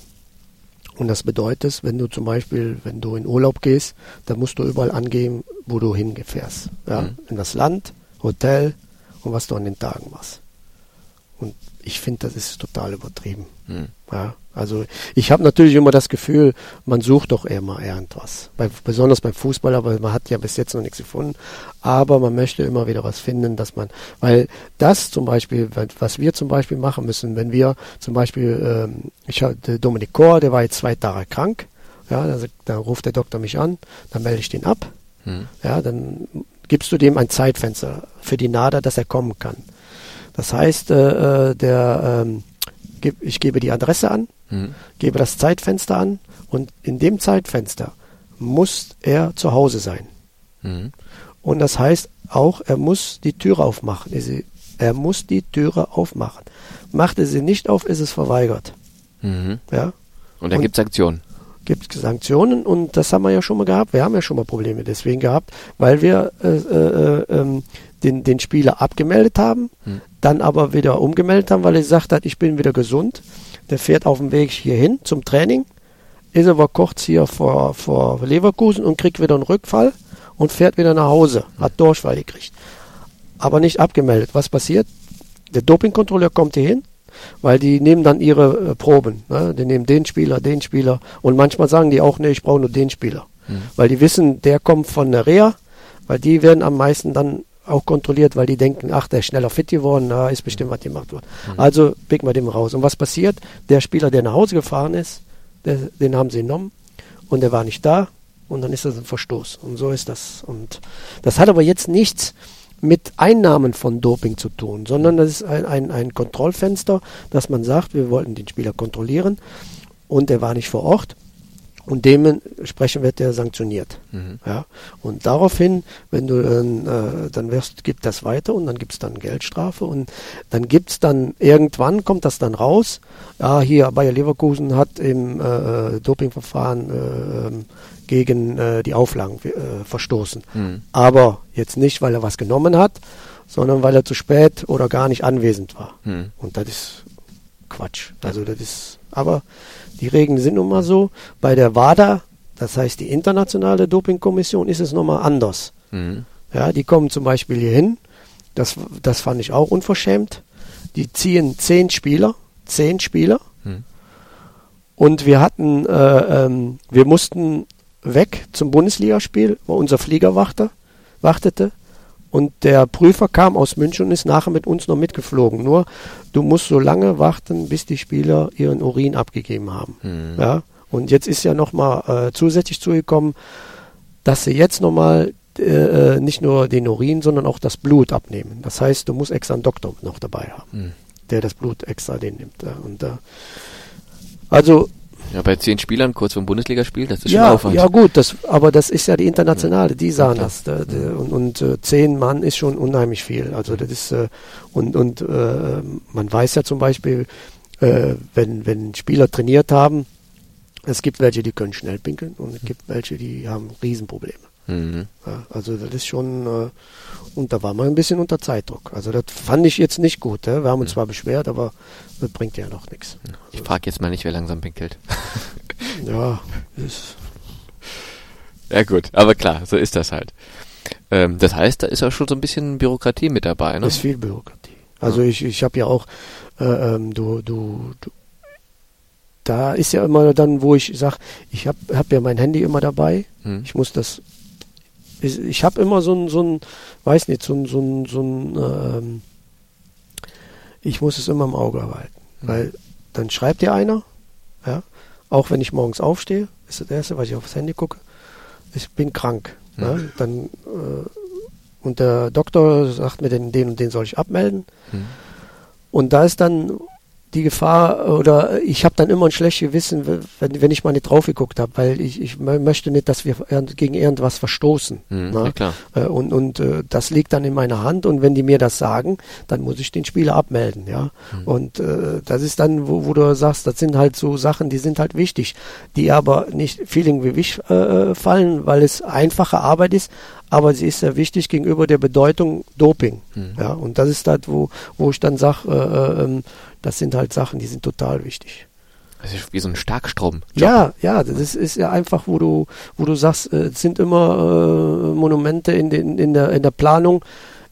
Und das bedeutet, wenn du zum Beispiel, wenn du in Urlaub gehst, dann musst du überall angeben, wo du hingefährst. Ja? Mhm. In das Land, Hotel und was du an den Tagen machst. Und ich finde, das ist total übertrieben. Mhm. Ja, also ich habe natürlich immer das Gefühl, man sucht doch mal irgendwas. Bei, besonders beim Fußball, aber man hat ja bis jetzt noch nichts gefunden. Aber man möchte immer wieder was finden, dass man, weil das zum Beispiel, was wir zum Beispiel machen müssen, wenn wir zum Beispiel, ähm, ich hatte Dominik Kor, der war jetzt zwei Tage krank, ja, da, da ruft der Doktor mich an, dann melde ich den ab, mhm. ja, dann gibst du dem ein Zeitfenster für die NADA, dass er kommen kann. Das heißt, äh, äh, der, ähm, ich gebe die Adresse an, mhm. gebe das Zeitfenster an und in dem Zeitfenster muss er zu Hause sein. Mhm. Und das heißt auch, er muss die Türe aufmachen. Er muss die Türe aufmachen. Macht er sie nicht auf, ist es verweigert. Mhm. Ja? Und da gibt es Sanktionen. Gibt es Sanktionen und das haben wir ja schon mal gehabt. Wir haben ja schon mal Probleme deswegen gehabt, weil wir äh, äh, äh, den, den Spieler abgemeldet haben, hm. dann aber wieder umgemeldet haben, weil er gesagt hat, ich bin wieder gesund. der fährt auf dem Weg hierhin zum Training, ist aber kurz hier vor, vor Leverkusen und kriegt wieder einen Rückfall und fährt wieder nach Hause, hat Durchfall gekriegt. Aber nicht abgemeldet. Was passiert? Der Dopingkontrolleur kommt hier hin, weil die nehmen dann ihre äh, Proben. Ne? Die nehmen den Spieler, den Spieler und manchmal sagen die auch, nee, ich brauche nur den Spieler. Mhm. Weil die wissen, der kommt von der Reha, weil die werden am meisten dann auch kontrolliert, weil die denken, ach, der ist schneller fit geworden, da ist bestimmt was gemacht worden. Mhm. Also picken wir den raus. Und was passiert? Der Spieler, der nach Hause gefahren ist, der, den haben sie genommen und der war nicht da und dann ist das ein Verstoß. Und so ist das. Und das hat aber jetzt nichts mit Einnahmen von Doping zu tun, sondern das ist ein, ein, ein Kontrollfenster, dass man sagt, wir wollten den Spieler kontrollieren und er war nicht vor Ort und dementsprechend wird er sanktioniert. Mhm. Ja? Und daraufhin, wenn du äh, dann wirst, gibt das weiter und dann gibt es dann Geldstrafe und dann gibt es dann irgendwann kommt das dann raus. Ja, hier Bayer Leverkusen hat im äh, Dopingverfahren äh, gegen äh, die Auflagen äh, verstoßen. Mhm. Aber jetzt nicht, weil er was genommen hat, sondern weil er zu spät oder gar nicht anwesend war. Mhm. Und das ist Quatsch. Also das ist, aber die Regeln sind nun mal so. Bei der WADA, das heißt die internationale Dopingkommission, ist es nochmal anders. Mhm. Ja, die kommen zum Beispiel hier hin. Das, das fand ich auch unverschämt. Die ziehen zehn Spieler, zehn Spieler. Mhm. Und wir hatten, äh, ähm, wir mussten weg zum Bundesligaspiel, wo unser Flieger wachte, wartete. Und der Prüfer kam aus München und ist nachher mit uns noch mitgeflogen. Nur du musst so lange warten, bis die Spieler ihren Urin abgegeben haben. Mhm. Ja? Und jetzt ist ja nochmal äh, zusätzlich zugekommen, dass sie jetzt nochmal äh, äh, nicht nur den Urin, sondern auch das Blut abnehmen. Das heißt, du musst extra einen Doktor noch dabei haben, mhm. der das Blut extra den nimmt. Ja? Und, äh, also ja, bei zehn Spielern kurz vor dem Bundesligaspiel, das ist ja, schon Aufwand. Ja, gut, das, aber das ist ja die internationale, die sahen ja, das. Der, der, und und äh, zehn Mann ist schon unheimlich viel. Also das ist, äh, und, und äh, man weiß ja zum Beispiel, äh, wenn, wenn Spieler trainiert haben, es gibt welche, die können schnell pinkeln und es gibt welche, die haben Riesenprobleme. Mhm. Ja, also das ist schon, äh, und da war man ein bisschen unter Zeitdruck. Also das fand ich jetzt nicht gut. Ja? Wir haben uns mhm. zwar beschwert, aber das bringt ja noch nichts. Ich frage jetzt mal nicht, wer langsam pinkelt. *laughs* ja, ist. Ja gut, aber klar, so ist das halt. Ähm, das heißt, da ist auch schon so ein bisschen Bürokratie mit dabei, ne? Ist viel Bürokratie. Also ja. ich, ich habe ja auch, äh, ähm, du, du, du, da ist ja immer dann, wo ich sage, ich habe hab ja mein Handy immer dabei. Hm. Ich muss das ich, ich habe immer so ein, so ein, weiß nicht, so ein, so ein, so ein ähm, ich muss es immer im Auge behalten. Mhm. Weil dann schreibt dir einer, ja, auch wenn ich morgens aufstehe, ist das erste, was ich aufs Handy gucke, ich bin krank. Mhm. Ja, dann äh, und der Doktor sagt mir, den, den und den soll ich abmelden. Mhm. Und da ist dann die Gefahr oder ich habe dann immer ein schlechtes Gewissen, wenn, wenn ich mal nicht drauf geguckt habe, weil ich, ich möchte nicht, dass wir gegen irgendwas verstoßen. Mhm, ja, klar. Äh, und und äh, das liegt dann in meiner Hand und wenn die mir das sagen, dann muss ich den Spieler abmelden, ja. Mhm. Und äh, das ist dann, wo, wo du sagst, das sind halt so Sachen, die sind halt wichtig, die aber nicht viel im Gewicht äh, fallen, weil es einfache Arbeit ist, aber sie ist sehr wichtig gegenüber der Bedeutung Doping. Mhm. Ja, und das ist das, wo, wo ich dann sage, äh, äh, das sind halt Sachen, die sind total wichtig. Das ist wie so ein Starkstrom. -Job. Ja, ja, das ist ja einfach, wo du, wo du sagst, äh, es sind immer äh, Monumente in, den, in, der, in der Planung.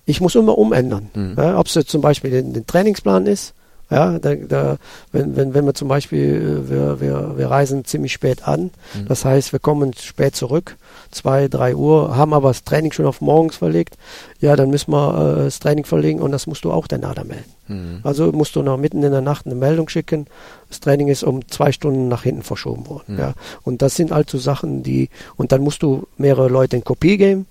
Ich muss immer umändern. Mhm. Ja, Ob es jetzt zum Beispiel den, den Trainingsplan ist, ja, da, da, wenn, wenn, wenn wir zum Beispiel, äh, wir, wir, wir reisen ziemlich spät an, mhm. das heißt, wir kommen spät zurück, zwei, drei Uhr, haben aber das Training schon auf morgens verlegt, ja, dann müssen wir äh, das Training verlegen und das musst du auch der NADA melden. Mhm. Also musst du noch mitten in der Nacht eine Meldung schicken, das Training ist um zwei Stunden nach hinten verschoben worden. Mhm. Ja. Und das sind also Sachen, die, und dann musst du mehrere Leute in Kopie geben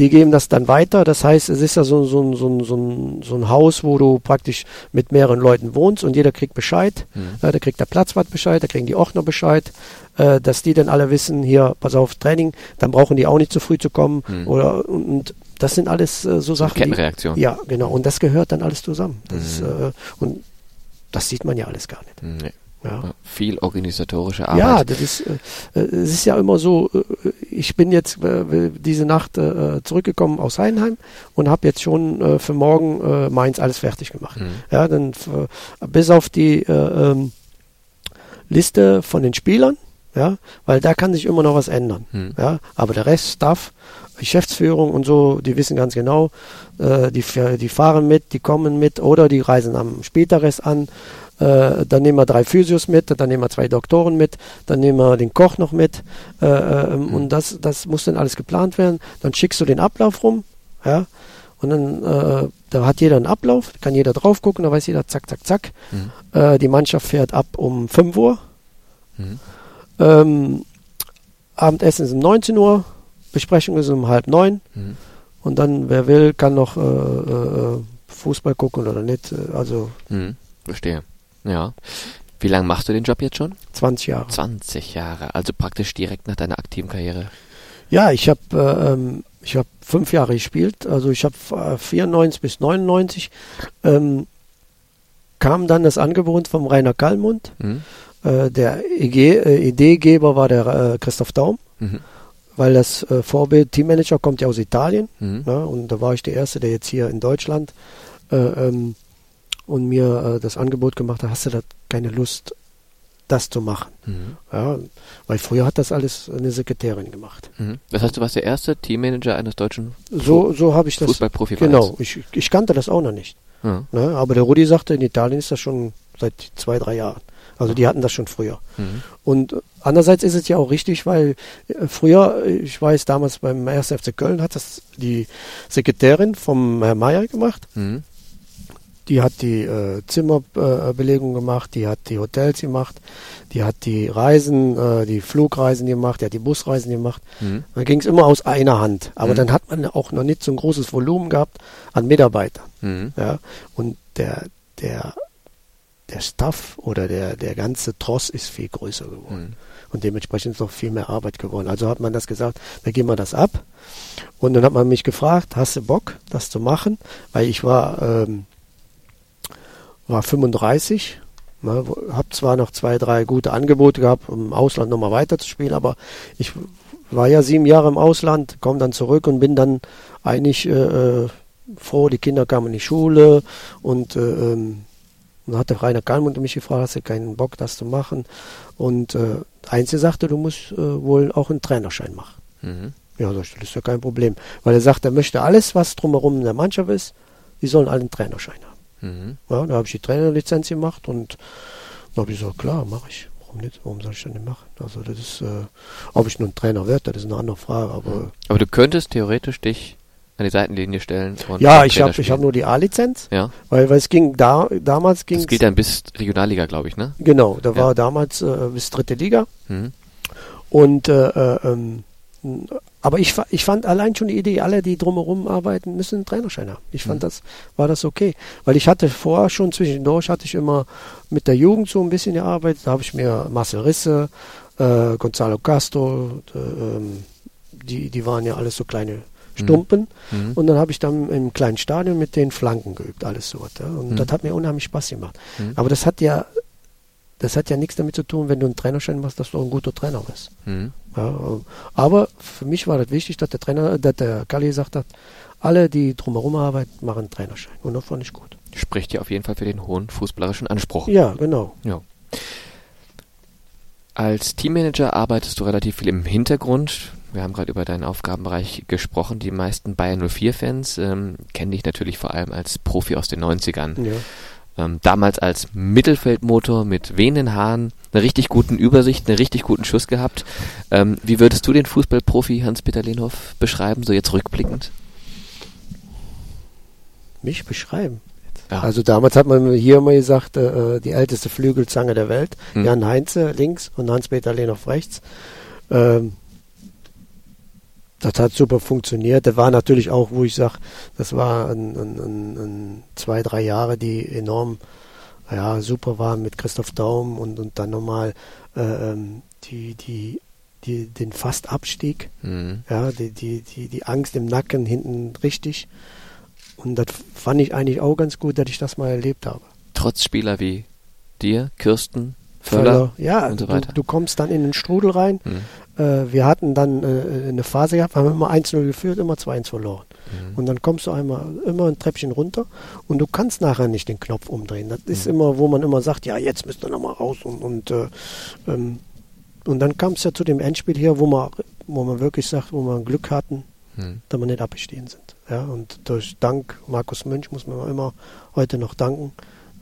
die geben das dann weiter. Das heißt, es ist ja so, so, so, so, so ein Haus, wo du praktisch mit mehreren Leuten wohnst und jeder kriegt Bescheid. Mhm. Da kriegt der Platzwart Bescheid, da kriegen die Ordner Bescheid, äh, dass die dann alle wissen, hier, pass auf, Training, dann brauchen die auch nicht zu früh zu kommen. Mhm. Oder und, und, das sind alles äh, so Sachen. Kettenreaktion. Die, ja, genau. Und das gehört dann alles zusammen. Das, mhm. äh, und das sieht man ja alles gar nicht. Nee. Ja. Viel organisatorische Arbeit. Ja, das ist, äh, äh, es ist ja immer so, äh, ich bin jetzt äh, diese Nacht äh, zurückgekommen aus Heinheim und habe jetzt schon äh, für morgen Mainz alles fertig gemacht. Mhm. Ja, dann bis auf die ähm, Liste von den Spielern, ja, weil da kann sich immer noch was ändern. Hm. Ja, aber der Rest, Staff, Geschäftsführung und so, die wissen ganz genau, äh, die, die fahren mit, die kommen mit oder die reisen am Späteres an. Äh, dann nehmen wir drei Physios mit, dann nehmen wir zwei Doktoren mit, dann nehmen wir den Koch noch mit. Äh, ähm, Mhm. Und das, das muss dann alles geplant werden. Dann schickst du den Ablauf rum, ja. Und dann äh, da hat jeder einen Ablauf, kann jeder drauf gucken, da weiß jeder, zack, zack, zack. Mhm. Äh, die Mannschaft fährt ab um 5 Uhr. Mhm. Ähm, Abendessen ist um 19 Uhr, Besprechung ist um halb neun. Mhm. Und dann, wer will, kann noch äh, äh, Fußball gucken oder nicht. Also Mhm. Verstehe. Ja. Wie lange machst du den Job jetzt schon? 20 Jahre. 20 Jahre, also praktisch direkt nach deiner aktiven Karriere. Ja, ich habe äh, ähm, ich habe fünf Jahre gespielt. Also ich habe äh, 94 bis 99 ähm, kam dann das Angebot vom Rainer Kallmund. Mhm. Äh, der EG, äh, Ideegeber war der äh, Christoph Daum, Mhm. Weil das äh, Vorbild Teammanager kommt ja aus Italien. Mhm. Ja, und da war ich der Erste, der jetzt hier in Deutschland äh, ähm, und mir äh, das Angebot gemacht hat, hast du da keine Lust, das zu machen? Mhm. Ja, weil früher hat das alles eine Sekretärin gemacht. Mhm. Das heißt, du warst der erste Teammanager eines deutschen So, so habe ich das. Genau, ich, ich kannte das auch noch nicht. Ja. Ne? Aber der Rudi sagte, in Italien ist das schon seit zwei, drei Jahren. Also die hatten das schon früher. Mhm. Und äh, andererseits ist es ja auch richtig, weil äh, früher, äh, ich weiß, damals beim 1. FC Köln hat das die Sekretärin vom Herrn Meier gemacht. Mhm. Die hat die äh, Zimmerbelegung gemacht, die hat die Hotels gemacht, die hat die Reisen, äh, die Flugreisen gemacht, die hat die Busreisen gemacht. Mhm. Da ging es immer aus einer Hand. Aber Mhm. dann hat man auch noch nicht so ein großes Volumen gehabt an Mitarbeitern. Mhm. Ja? Und der, der, der Staff oder der, der ganze Tross ist viel größer geworden. Mhm. Und dementsprechend ist noch viel mehr Arbeit geworden. Also hat man das gesagt, da gehen wir das ab. Und dann hat man mich gefragt, hast du Bock, das zu machen? Weil ich war, ähm, war 35, ne, habe zwar noch zwei, drei gute Angebote gehabt, um im Ausland nochmal weiterzuspielen, aber ich war ja sieben Jahre im Ausland, komme dann zurück und bin dann eigentlich äh, äh, froh, die Kinder kamen in die Schule und äh, ähm, dann hat der Rainer Kalmund mich gefragt, hast du keinen Bock, das zu machen? Und äh, Einzel sagte, du musst äh, wohl auch einen Trainerschein machen. Mhm. Ja, das ist ja kein Problem. Weil er sagt, er möchte alles, was drumherum in der Mannschaft ist, die sollen alle einen Trainerschein haben. Mhm. Ja, da habe ich die Trainerlizenz gemacht und da habe ich gesagt, klar, mache ich. Warum nicht? Warum soll ich das nicht machen? Also das ist, äh, ob ich nun Trainer werde, das ist eine andere Frage. Aber Aber du könntest theoretisch dich an die Seitenlinie stellen ja, ich habe ich hab nur die A-Lizenz, Ja, weil, weil es ging da, damals ging das gilt dann bis Regionalliga, glaube ich, ne? genau, da Ja. war damals äh, bis dritte Liga Mhm. und äh, äh, ähm, aber ich, ich fand allein schon die Idee, alle, die drumherum arbeiten, müssen einen Trainerschein haben. Ich fand Mhm. das, war das okay. Weil ich hatte vorher schon zwischendurch, hatte ich immer mit der Jugend so ein bisschen gearbeitet. Da habe ich mir Marcel Risse, äh, Gonzalo Castro, äh, die, die waren ja alles so kleine Stumpen. Mhm. Und dann habe ich dann im kleinen Stadion mit den Flanken geübt, alles so. Ja. Und Mhm. das hat mir unheimlich Spaß gemacht. Mhm. Aber das hat ja, das hat ja nichts damit zu tun, wenn du einen Trainerschein machst, dass du ein guter Trainer bist. Mhm. Ja, aber für mich war das wichtig, dass der Trainer, dass der Kalli gesagt hat, alle, die drumherum arbeiten, machen einen Trainerschein. Und das fand ich gut. Spricht ja auf jeden Fall für den hohen fußballerischen Anspruch. Ja, genau. Ja. Als Teammanager arbeitest du relativ viel im Hintergrund. Wir haben gerade über deinen Aufgabenbereich gesprochen. Die meisten Bayern 04-Fans ähm, kennen dich natürlich vor allem als Profi aus den 90ern. Ja. Ähm, damals als Mittelfeldmotor mit wehenden Haaren, einer richtig guten Übersicht, einen richtig guten Schuss gehabt. Ähm, wie würdest du den Fußballprofi Hans-Peter Lehnhoff beschreiben, so jetzt rückblickend? Mich beschreiben. Ja. Also damals hat man hier immer gesagt, äh, die älteste Flügelzange der Welt. Hm. Jan Heinze links und Hans-Peter Lehnhoff rechts. Ähm, das hat super funktioniert. Der war natürlich auch, wo ich sage, das war ein, ein, ein, zwei, drei Jahre, die enorm ja, super waren mit Christoph Daum und, und dann nochmal äh, ähm, die, die, die, den Fastabstieg. Mhm. Ja, die, die, die, die Angst im Nacken hinten richtig. Und das fand ich eigentlich auch ganz gut, dass ich das mal erlebt habe. Trotz Spieler wie dir, Kirsten, Völler. ja, und so du, weiter. du kommst dann in den Strudel rein. Mhm. Äh, wir hatten dann äh, eine Phase gehabt, haben immer 1-0 geführt, immer 2-1 verloren. Mhm. Und dann kommst du einmal immer ein Treppchen runter und du kannst nachher nicht den Knopf umdrehen. Das ist immer, wo man immer sagt, ja, jetzt müsst ihr nochmal raus und, und äh, ähm, und dann kam es ja zu dem Endspiel hier, wo man, wo man wirklich sagt, wo wir Glück hatten, Mhm. dass wir nicht abgestiegen sind. Ja, und durch Dank Markus Münch muss man immer heute noch danken,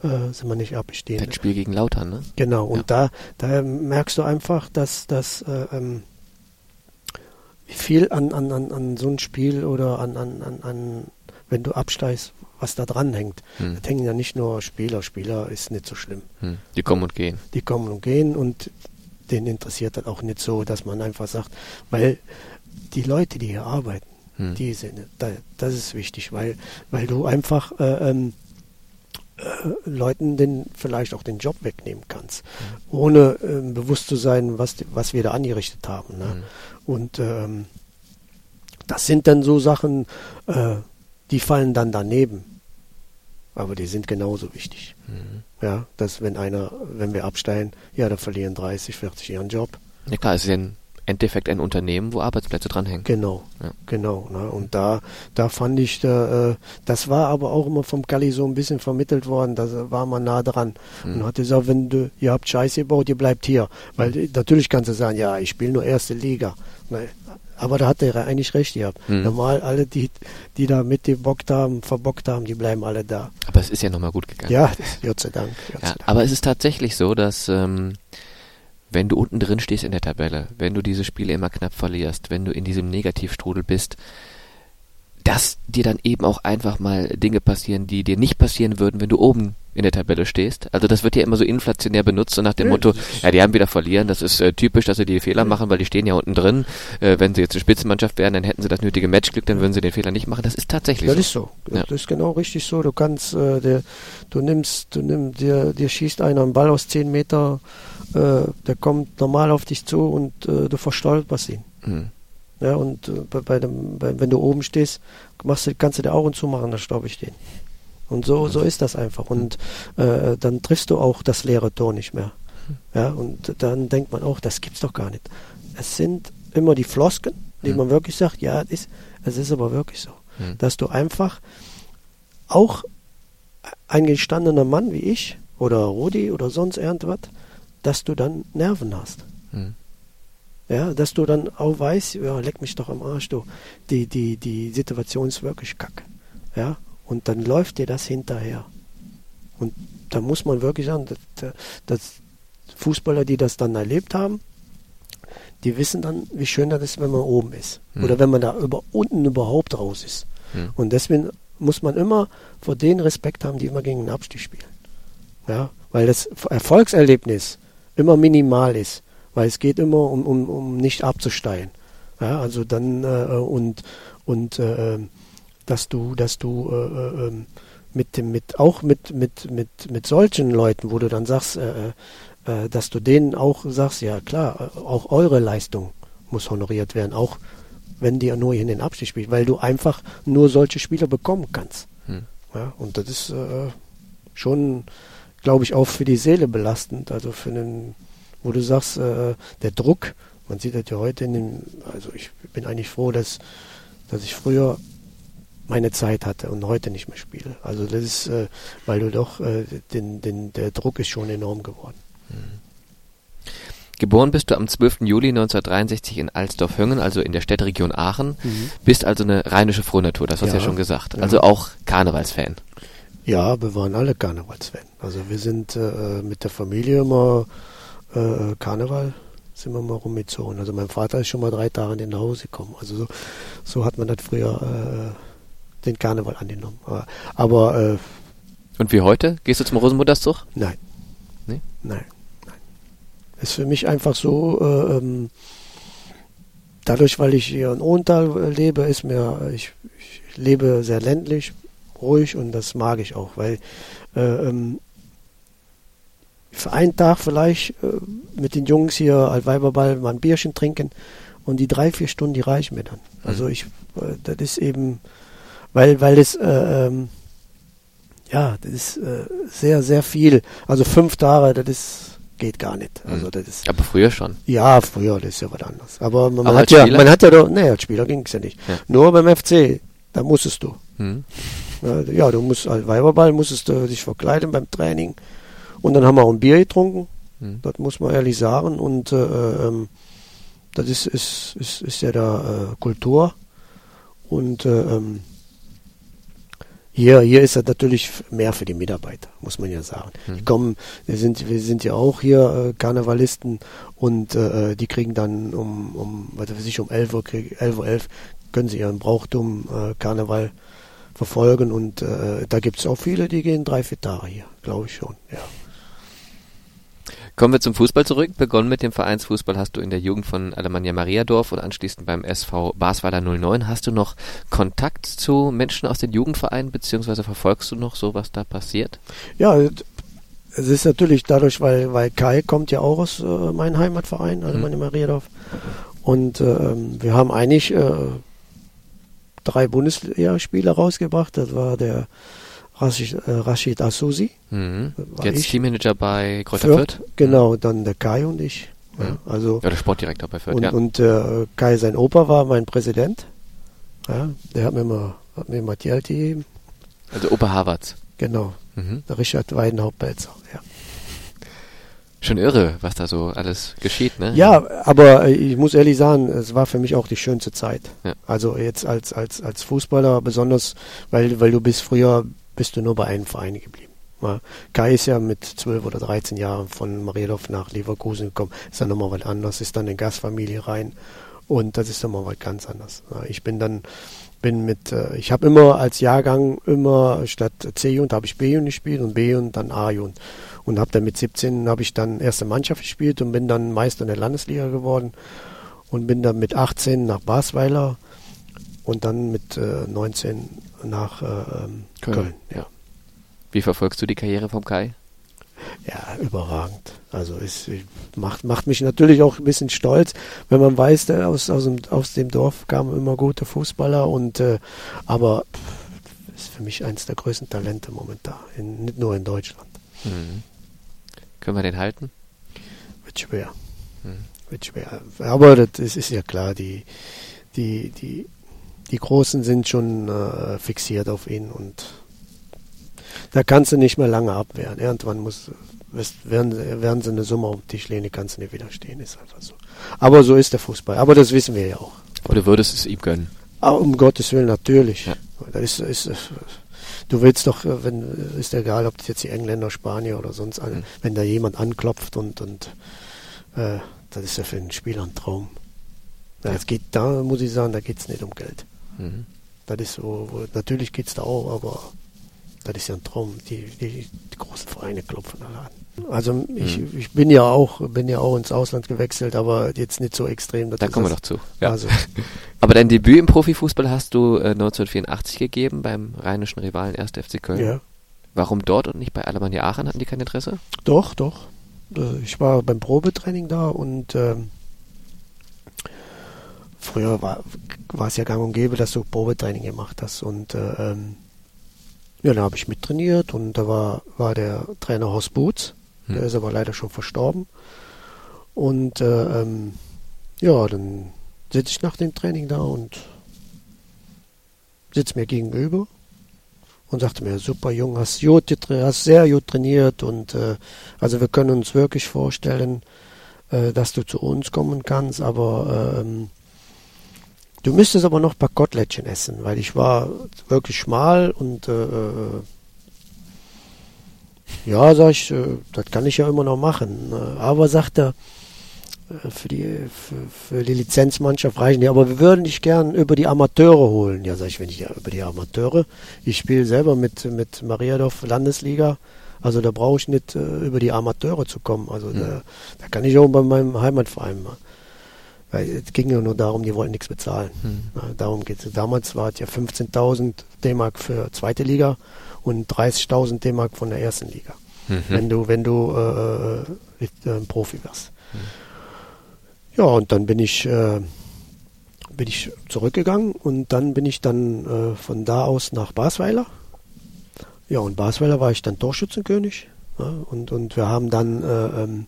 äh, sind wir nicht abgestiegen. Das Spiel gegen Lautern, ne? Genau, und Ja. da, da merkst du einfach, dass, dass äh, ähm, viel an, an, an, an so ein Spiel oder an, an, an, an, wenn du absteigst, was da dran hängt. Hm. Das hängen ja nicht nur Spieler, Spieler ist nicht so schlimm. Hm. Die kommen und gehen. Die kommen und gehen und denen interessiert das auch nicht so, dass man einfach sagt, weil die Leute, die hier arbeiten, Hm. die sind, da, das ist wichtig, weil, weil du einfach äh, ähm, äh, Leuten den, vielleicht auch den Job wegnehmen kannst, ohne ähm, bewusst zu sein, was, die- was wir da angerichtet haben. Ne? Mhm. Und ähm, das sind dann so Sachen, äh, die fallen dann daneben. Aber die sind genauso wichtig. Mhm. Ja, dass wenn einer, wenn wir absteigen, ja, da verlieren 30, 40 ihren Job. Ja klar, es ist im Endeffekt ein Unternehmen, wo Arbeitsplätze dranhängen. Genau, Ja. genau. Ne? Und da, da fand ich, da, äh, das war aber auch immer vom Galli so ein bisschen vermittelt worden, da war man nah dran. Mhm. Und hat gesagt, wenn du, ihr habt Scheiße gebaut, ihr bleibt hier. Weil äh, natürlich kannst du sagen, ja, ich spiele nur erste Liga. Ne? Aber da hat er eigentlich recht gehabt. Mhm. Normal alle, die, die da mitgebockt haben, verbockt haben, die bleiben alle da. Aber es ist ja nochmal gut gegangen. Ja, Gott sei Dank. Gott sei Dank. aber es ist tatsächlich so, dass ähm, wenn du unten drin stehst in der Tabelle, wenn du diese Spiele immer knapp verlierst, wenn du in diesem Negativstrudel bist, dass dir dann eben auch einfach mal Dinge passieren, die dir nicht passieren würden, wenn du oben in der Tabelle stehst. Also das wird ja immer so inflationär benutzt, so nach dem Ja, Motto, ja, die haben wieder verlieren, das ist äh, typisch, dass sie die Fehler machen, weil die stehen ja unten drin. Äh, wenn sie jetzt eine Spitzenmannschaft wären, dann hätten sie das nötige Matchglück, dann würden sie den Fehler nicht machen. Das ist tatsächlich Das so. ist so. Ja. Das ist genau richtig so. Du kannst, äh, der, du nimmst, du nimmst, dir, dir schießt einer einen Ball aus 10 Meter, der kommt normal auf dich zu und äh, du verstolperst ihn. Mhm. Ja, und äh, bei, bei dem, bei, wenn du oben stehst, machst du, kannst du die Augen zumachen, dann staub ich den. Und so, so ist das einfach. Und äh, dann triffst du auch das leere Tor nicht mehr. Ja, und dann denkt man auch, das gibt's doch gar nicht. Es sind immer die Flosken, die Mhm. man wirklich sagt, ja, es ist, es ist aber wirklich so. Mhm. Dass du einfach auch ein gestandener Mann wie ich oder Rudi oder sonst irgendwas, dass du dann Nerven hast. Mhm. Ja, dass du dann auch weißt, ja, leck mich doch am Arsch, du. Die, die, die Situation ist wirklich kacke. Ja, und dann läuft dir das hinterher. Und da muss man wirklich sagen, dass, dass Fußballer, die das dann erlebt haben, die wissen dann, wie schön das ist, wenn man oben ist. Mhm. Oder wenn man da über, unten überhaupt raus ist. Mhm. Und deswegen muss man immer vor denen Respekt haben, die immer gegen den Abstieg spielen. Ja, weil das Erfolgserlebnis immer minimal ist, weil es geht immer um, um, um nicht abzusteigen. Ja, also dann äh, und und äh, dass du dass du äh, äh, ähm, mit dem mit auch mit mit mit mit solchen Leuten, wo du dann sagst, äh, äh, dass du denen auch sagst, ja klar, äh, auch eure Leistung muss honoriert werden, auch wenn die nur in den Abstieg spielt, weil du einfach nur solche Spieler bekommen kannst. Hm. Ja, und das ist äh, schon, glaube ich, auch für die Seele belastend. Also für einen, wo du sagst, äh, der Druck, man sieht das ja heute in dem, also ich bin eigentlich froh, dass, dass ich früher meine Zeit hatte und heute nicht mehr spiele. Also das ist, äh, weil du doch, äh, den, den, der Druck ist schon enorm geworden. Geboren bist du am 12. Juli 1963 in Alsdorf-Höngen, also in der Städteregion Aachen. Bist also eine rheinische Frohnatur, das hast du ja Ja. schon gesagt. Ja. Also auch Karnevalsfan. Ja, wir waren alle Karnevalsfan. Also wir sind äh, mit der Familie immer äh, Karneval sind wir mal rumgezogen. Also mein Vater ist schon mal drei Tage in nach Hause gekommen. Also so, so hat man das früher äh, den Karneval angenommen. Aber, äh, Und wie heute? Gehst du zum Rosenmontagszug? nein. Nee? Nein, nein. Ist für mich einfach so, äh, ähm, dadurch, weil ich hier in Ohntal lebe, ist mir, ich, ich lebe sehr ländlich, ruhig und das mag ich auch, weil äh, ähm, für einen Tag vielleicht äh, mit den Jungs hier Altweiberball mal ein Bierchen trinken und die drei, vier Stunden, die reichen mir dann. Also ich, äh, das ist eben, weil, weil es, äh, ähm, ja, das ist äh, sehr, sehr viel. Also fünf Tage, das ist geht gar nicht. Mhm. Also das ist, Aber früher schon. ja, früher, das ist ja was anderes. Aber man, Aber hat ja, Spieler? man hat ja doch, nee, als Spieler ging es ja nicht. Ja. Nur beim FC, da musstest du. Hm. Ja, Ja, du musst als Weiberball musstest du dich verkleiden beim Training. Und dann haben wir auch ein Bier getrunken. Hm. Das muss man ehrlich sagen. Und äh, ähm, das ist, ist, ist, ist ja da äh, Kultur. Und äh, ähm, hier, hier ist das natürlich mehr für die Mitarbeiter, muss man ja sagen. Die kommen, wir sind, wir sind ja auch hier äh, Karnevalisten und äh, die kriegen dann um, um was weiß ich, um 11 Uhr, krieg, 11 Uhr 11 können sie ihren Brauchtum äh, Karneval verfolgen und äh, da gibt es auch viele, die gehen drei, vier Tage hier, glaube ich schon, ja. Kommen wir zum Fußball zurück. Begonnen mit dem Vereinsfußball hast du in der Jugend von Alemannia Mariadorf und anschließend beim SV Basweiler 09. Hast du noch Kontakt zu Menschen aus den Jugendvereinen, beziehungsweise verfolgst du noch so, was da passiert? Ja, es ist natürlich dadurch, weil, weil Kai kommt ja auch aus äh, meinem Heimatverein, also Mhm. Mariadorf. Und ähm, wir haben eigentlich äh, drei Bundesligaspieler rausgebracht. Das war der Rashid, äh, Rashid Asusi. Mhm. War Jetzt ich. Teammanager bei Kräuter Fürth, Fürth. genau, dann der Kai und ich. Ja, Mhm. also Ja, der Sportdirektor bei Fürth, und, ja. und äh, Kai, sein Opa, war mein Präsident. Ja, der hat mir immer, hat mir immer Geld gegeben. Also Opa Harvards. Genau, Mhm. der Richard Weidenhaupt-Belzer. Ja. Schon irre, was da so alles geschieht, ne? Ja, aber äh, ich muss ehrlich sagen, es war für mich auch die schönste Zeit. Ja. Also jetzt als, als, als Fußballer besonders, weil, weil du bist früher, bist du nur bei einem Verein geblieben. Kai ist ja mit 12 oder 13 Jahren von Mariedorf nach Leverkusen gekommen. Ist dann nochmal was anderes, ist dann in Gastfamilie rein und das ist nochmal was ganz anderes. Ich bin dann, bin mit, äh, ich habe immer als Jahrgang immer statt C-Jugend habe ich B-Jugend gespielt und B-Jugend dann A-Jugend und habe dann mit 17 habe ich dann erste Mannschaft gespielt und bin dann Meister in der Landesliga geworden und bin dann mit 18 nach Basweiler und dann mit äh, 19 nach äh, ähm, Köln, Köln. ja. Wie verfolgst du die Karriere vom Kai? Ja, überragend. Also es macht, macht mich natürlich auch ein bisschen stolz, wenn man weiß, der aus, aus, dem, aus dem Dorf kamen immer gute Fußballer und äh, aber pff, ist für mich eines der größten Talente momentan, in, nicht nur in Deutschland. Mhm. Können wir den halten? Wird schwer. Mhm. Wird schwer. Aber das ist, ja klar, die, die, die, die Großen sind schon äh, fixiert auf ihn und da kannst du nicht mehr lange abwehren. Irgendwann muss, werden, sie- werden sie eine Summe auf den Tisch legen, die kannst du nicht widerstehen, ist einfach so. Aber so ist der Fußball. Aber das wissen wir ja auch. Aber du würdest es ihm gönnen. Aber um Gottes Willen natürlich. Ja. Das ist, ist, du willst doch, äh, wenn, ist egal, ob das jetzt die Engländer, Spanier oder sonst alle, Mhm. wenn da jemand anklopft und, und äh, das ist ja für einen Spieler ein Traum. Ja, Ja. Geht da, muss ich sagen, da geht es nicht um Geld. Mhm. Das ist so, wo, natürlich geht es da auch, aber das ist ja ein Traum. Die, die, die großen Vereine klopfen alle an. Also ich, Mhm. ich bin ja auch, bin ja auch ins Ausland gewechselt, aber jetzt nicht so extrem. Da kommen wir noch zu. Ja. Also, *laughs* Aber dein Debüt im Profifußball hast du äh, 1984 gegeben beim rheinischen Rivalen 1. FC Köln. ja. Warum dort und nicht bei Alemannia Aachen? Hatten die kein Interesse? Doch, doch. Äh, Ich war beim Probetraining da und ähm, früher war, war es ja gang und gäbe, dass du Probetraining gemacht hast. Und äh, ähm, ja, da habe ich mittrainiert und da war, war der Trainer Horst Boots, der Hm. ist aber leider schon verstorben. Und äh, ähm, ja, dann sitze ich nach dem Training da und sitze mir gegenüber und sagte mir, super Jung, hast, gut, hast sehr gut trainiert und äh, also wir können uns wirklich vorstellen, äh, dass du zu uns kommen kannst, aber ähm, du müsstest aber noch ein paar Kotelettchen essen, weil ich war wirklich schmal und äh, äh, ja, sag ich, äh, das kann ich ja immer noch machen. Äh, aber sagt er, äh, für die, für, für die Lizenzmannschaft reichen die, aber wir würden dich gern über die Amateure holen. Ja, sag ich, wenn ich ja über die Amateure, ich spiele selber mit, mit Mariadorf Landesliga, also da brauche ich nicht äh, über die Amateure zu kommen. Also da, da kann ich auch bei meinem Heimatverein machen. Weil es ging ja nur darum, die wollten nichts bezahlen. Hm. Darum geht es. Damals war es ja 15.000 D-Mark für zweite Liga und 30.000 D-Mark von der ersten Liga Mhm. wenn du, wenn du äh, äh, ein Profi wirst. Ja, und dann bin ich, äh, bin ich zurückgegangen und dann bin ich dann äh, von da aus nach Basweiler. Ja, und Basweiler war ich dann Torschützenkönig. Ja, und, und wir haben dann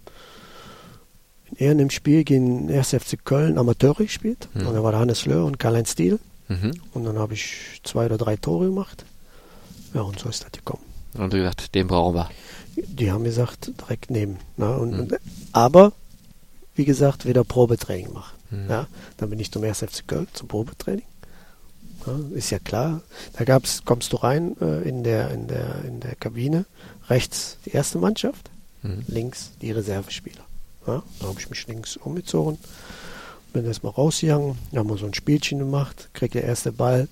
ähm, in einem Spiel gegen 1. FC Köln Amateure gespielt. Mhm. Und da war der Hannes Löhr und Karl-Heinz Stiel. Mhm. Und dann habe ich zwei oder drei Tore gemacht. Ja, und so ist das gekommen. Und du gesagt, den brauchen wir. Die haben gesagt, direkt nehmen. Ne? Und, Mhm. und, aber, wie gesagt, wieder Probetraining machen. Mhm. Ja? Dann bin ich zum 1. FC Köln zum Probetraining. Ja, ist ja klar. Da gab's, kommst du rein äh, in, der, in, der, in der Kabine. Rechts die erste Mannschaft, Mhm. links die Reservespieler. Ja? Da habe ich mich links umgezogen, bin erstmal rausgegangen, haben wir so ein Spielchen gemacht, krieg der erste Ball,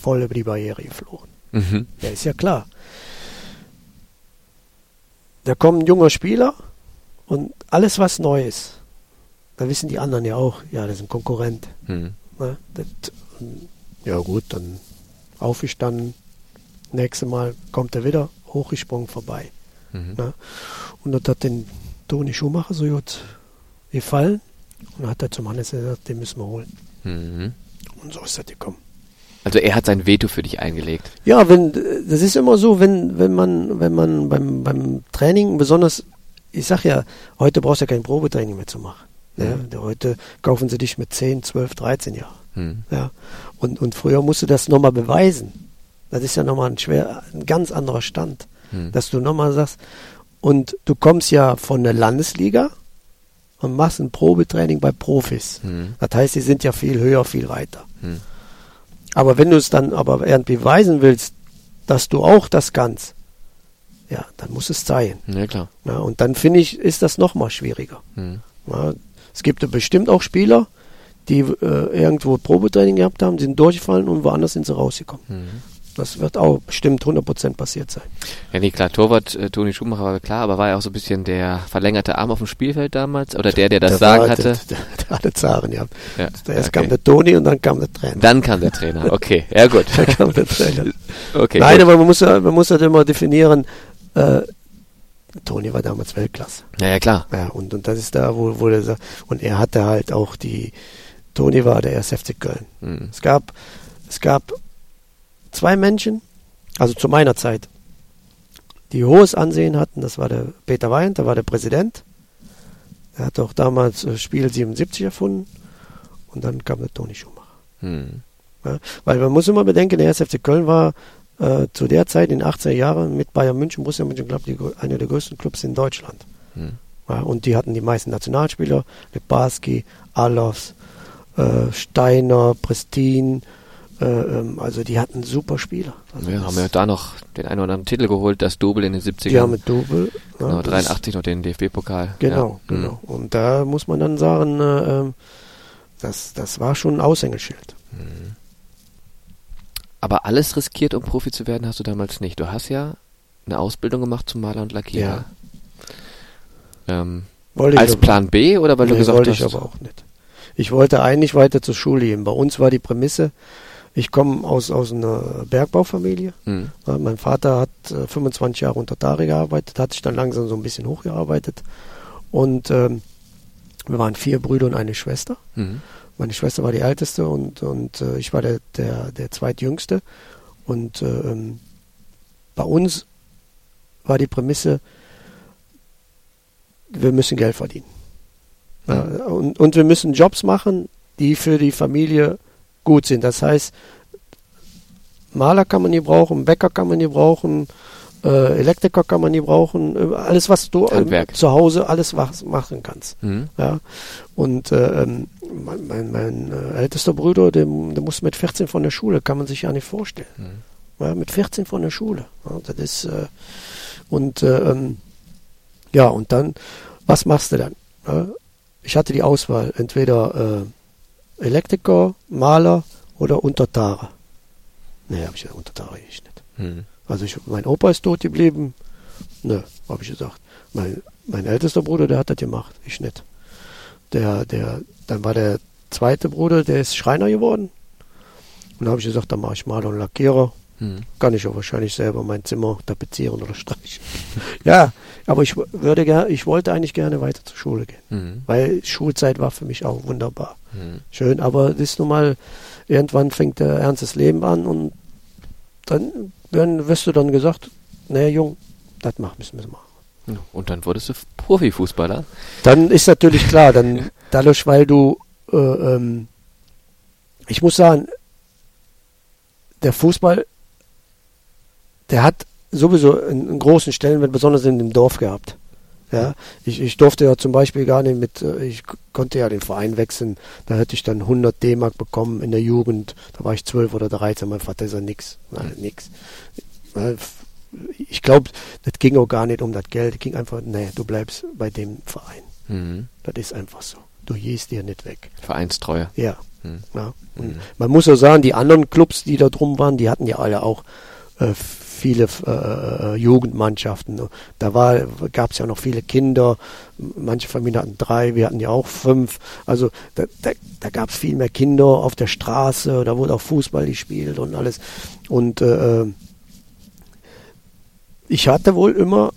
voll über die Barriere geflogen. Mhm. Ja, ist ja klar. Da kommt ein junger Spieler und alles, was neu ist, da wissen die anderen ja auch, ja, das ist ein Konkurrent. Mhm. Ne? Das, ja gut, dann aufgestanden, nächstes Mal kommt er wieder, hochgesprungen vorbei. Mhm. Ne? Und das hat den Toni Schumacher so gut gefallen und dann hat er zum Hannes gesagt, den müssen wir holen. Mhm. Und so ist das gekommen. Also er hat sein Veto für dich eingelegt. Ja, wenn das ist immer so, wenn wenn man wenn man beim beim Training besonders, ich sag ja, heute brauchst du ja kein Probetraining mehr zu machen. Ja, Mhm. heute kaufen sie dich mit 10, 12, 13 Jahren. Mhm. Ja. Und und früher musst du das nochmal beweisen. Das ist ja nochmal ein schwer ein ganz anderer Stand, Mhm. dass du nochmal sagst und du kommst ja von der Landesliga und machst ein Probetraining bei Profis. Mhm. Das heißt, die sind ja viel höher, viel weiter. Mhm. Aber wenn du es dann aber irgendwie beweisen willst, dass du auch das kannst, ja, dann muss es zeigen. Ja, klar. Ja, und dann finde ich, ist das nochmal schwieriger. Mhm. Ja, es gibt ja bestimmt auch Spieler, die äh, irgendwo Probetraining gehabt haben, sind durchgefallen und woanders sind sie rausgekommen. Mhm. Das wird auch bestimmt 100% passiert sein. Ja, nee, klar, Torwart äh, Toni Schumacher war klar, aber war ja auch so ein bisschen der verlängerte Arm auf dem Spielfeld damals oder der, der das Der Sagen war- hatte. Der, der, der hatte Zaren gehabt. Ja, Erst okay. kam der Toni und dann kam der Trainer. Dann kam der Trainer. Okay, ja gut. *laughs* Dann kam der Trainer. *laughs* Okay. Nein, gut. aber man muss, ja- man muss halt immer definieren, äh, Toni war damals Weltklasse. Ja, ja, klar. Ja, und, und das ist da, wo, wo der sagt, und er hatte halt auch die, Toni war der erste FC Köln. Mhm. Es gab, es gab zwei Menschen, also zu meiner Zeit, die hohes Ansehen hatten. Das war der Peter Weint, der war der Präsident. Er hat auch damals äh, Spiel 77 erfunden. Und dann kam der Toni Schumacher. Mhm. Ja, weil man muss immer bedenken, der erste FC Köln war äh, zu der Zeit in den 80er Jahren mit Bayern München, Borussia Mönchengladbach, die, einer der größten Clubs in Deutschland. Mhm. Ja, und die hatten die meisten Nationalspieler, Lebarski, Alofs, äh, Steiner, Prestin, also die hatten super Spieler. Also Wir das- haben ja da noch den einen oder anderen Titel geholt, das Double in den 70ern. die haben mit Double. ja, genau, das- 83 noch den DFB-Pokal. Genau, ja. Mhm. genau. Und da muss man dann sagen, äh, ähm, das, das war schon ein Aushängeschild. Aber alles riskiert, um Profi zu werden, hast du damals nicht. Du hast ja eine Ausbildung gemacht zum Maler und Lackierer. Ähm, Wollte ich als Plan B oder weil du Nee, gesagt wollte hast? ich aber auch nicht. Ich wollte eigentlich weiter zur Schule gehen. Bei uns war die Prämisse, ich komme aus, aus einer Bergbaufamilie. Mhm. Mein Vater hat äh, 25 Jahre unter Tari gearbeitet, hat sich dann langsam so ein bisschen hochgearbeitet. Und ähm, wir waren vier Brüder und eine Schwester. Mhm. Meine Schwester war die älteste und, und äh, ich war der, der, der zweitjüngste. Und äh, ähm, bei uns war die Prämisse, wir müssen Geld verdienen. Ja, und, und wir müssen Jobs machen, die für die Familie gut sind. Das heißt, Maler kann man nie brauchen, Bäcker kann man nie brauchen, äh, Elektriker kann man nie brauchen, äh, alles was du äh, zu Hause alles was machen kannst. Mhm. Ja. Und äh, ähm, mein, mein, mein äh, ältester Bruder, der, der musste mit 14 von der Schule, kann man sich ja nicht vorstellen. Mhm. Ja, mit 14 von der Schule. Ja, das ist äh, und äh, ähm, ja und dann, was machst du dann? Ja, ich hatte die Auswahl, entweder Elektriker, Maler oder Untertarer. Nee, habe ich gesagt, Untertarer ich nicht. Mhm. Also ich, mein Opa ist tot geblieben. Ne, habe ich gesagt. Mein, mein ältester Bruder, der hat das gemacht. Ich nicht. Der, der, dann war der zweite Bruder, der ist Schreiner geworden. Und da habe ich gesagt, dann mache ich Maler und Lackierer. Mhm. Kann ich auch wahrscheinlich selber mein Zimmer tapezieren oder streichen. *laughs* ja, aber ich würde gerne, ich wollte eigentlich gerne weiter zur Schule gehen. Mhm. Weil Schulzeit war für mich auch wunderbar. Mhm. Schön, aber das ist nun mal, irgendwann fängt der ernstes Leben an und dann werden, wirst du dann gesagt, naja, Jung, das machen müssen wir machen. Und dann wurdest du Profifußballer. Dann ist natürlich klar, dann *laughs* dadurch, weil du, äh, ähm, ich muss sagen, der Fußball, der hat sowieso einen, einen großen Stellenwert, besonders in dem Dorf gehabt. Ja, ich, ich durfte ja zum Beispiel gar nicht mit, äh, ich konnte ja den Verein wechseln, da hätte ich dann 100 D-Mark bekommen in der Jugend, da war ich 12 oder 13, mein Vater ist ja nix, nein, nix. Ich glaube, das ging auch gar nicht um das Geld, es ging einfach, nee, du bleibst bei dem Verein. Mhm. Das ist einfach so. Du gehst dir nicht weg. Vereinstreue. Ja. Mhm. ja. Mhm. man muss auch sagen, die anderen Clubs, die da drum waren, die hatten ja alle auch äh, viele äh, Jugendmannschaften. Da gab es ja noch viele Kinder. Manche Familien hatten drei, wir hatten ja auch fünf. Also da, da, da gab es viel mehr Kinder auf der Straße. Da wurde auch Fußball gespielt und alles. Und äh, ich hatte wohl immer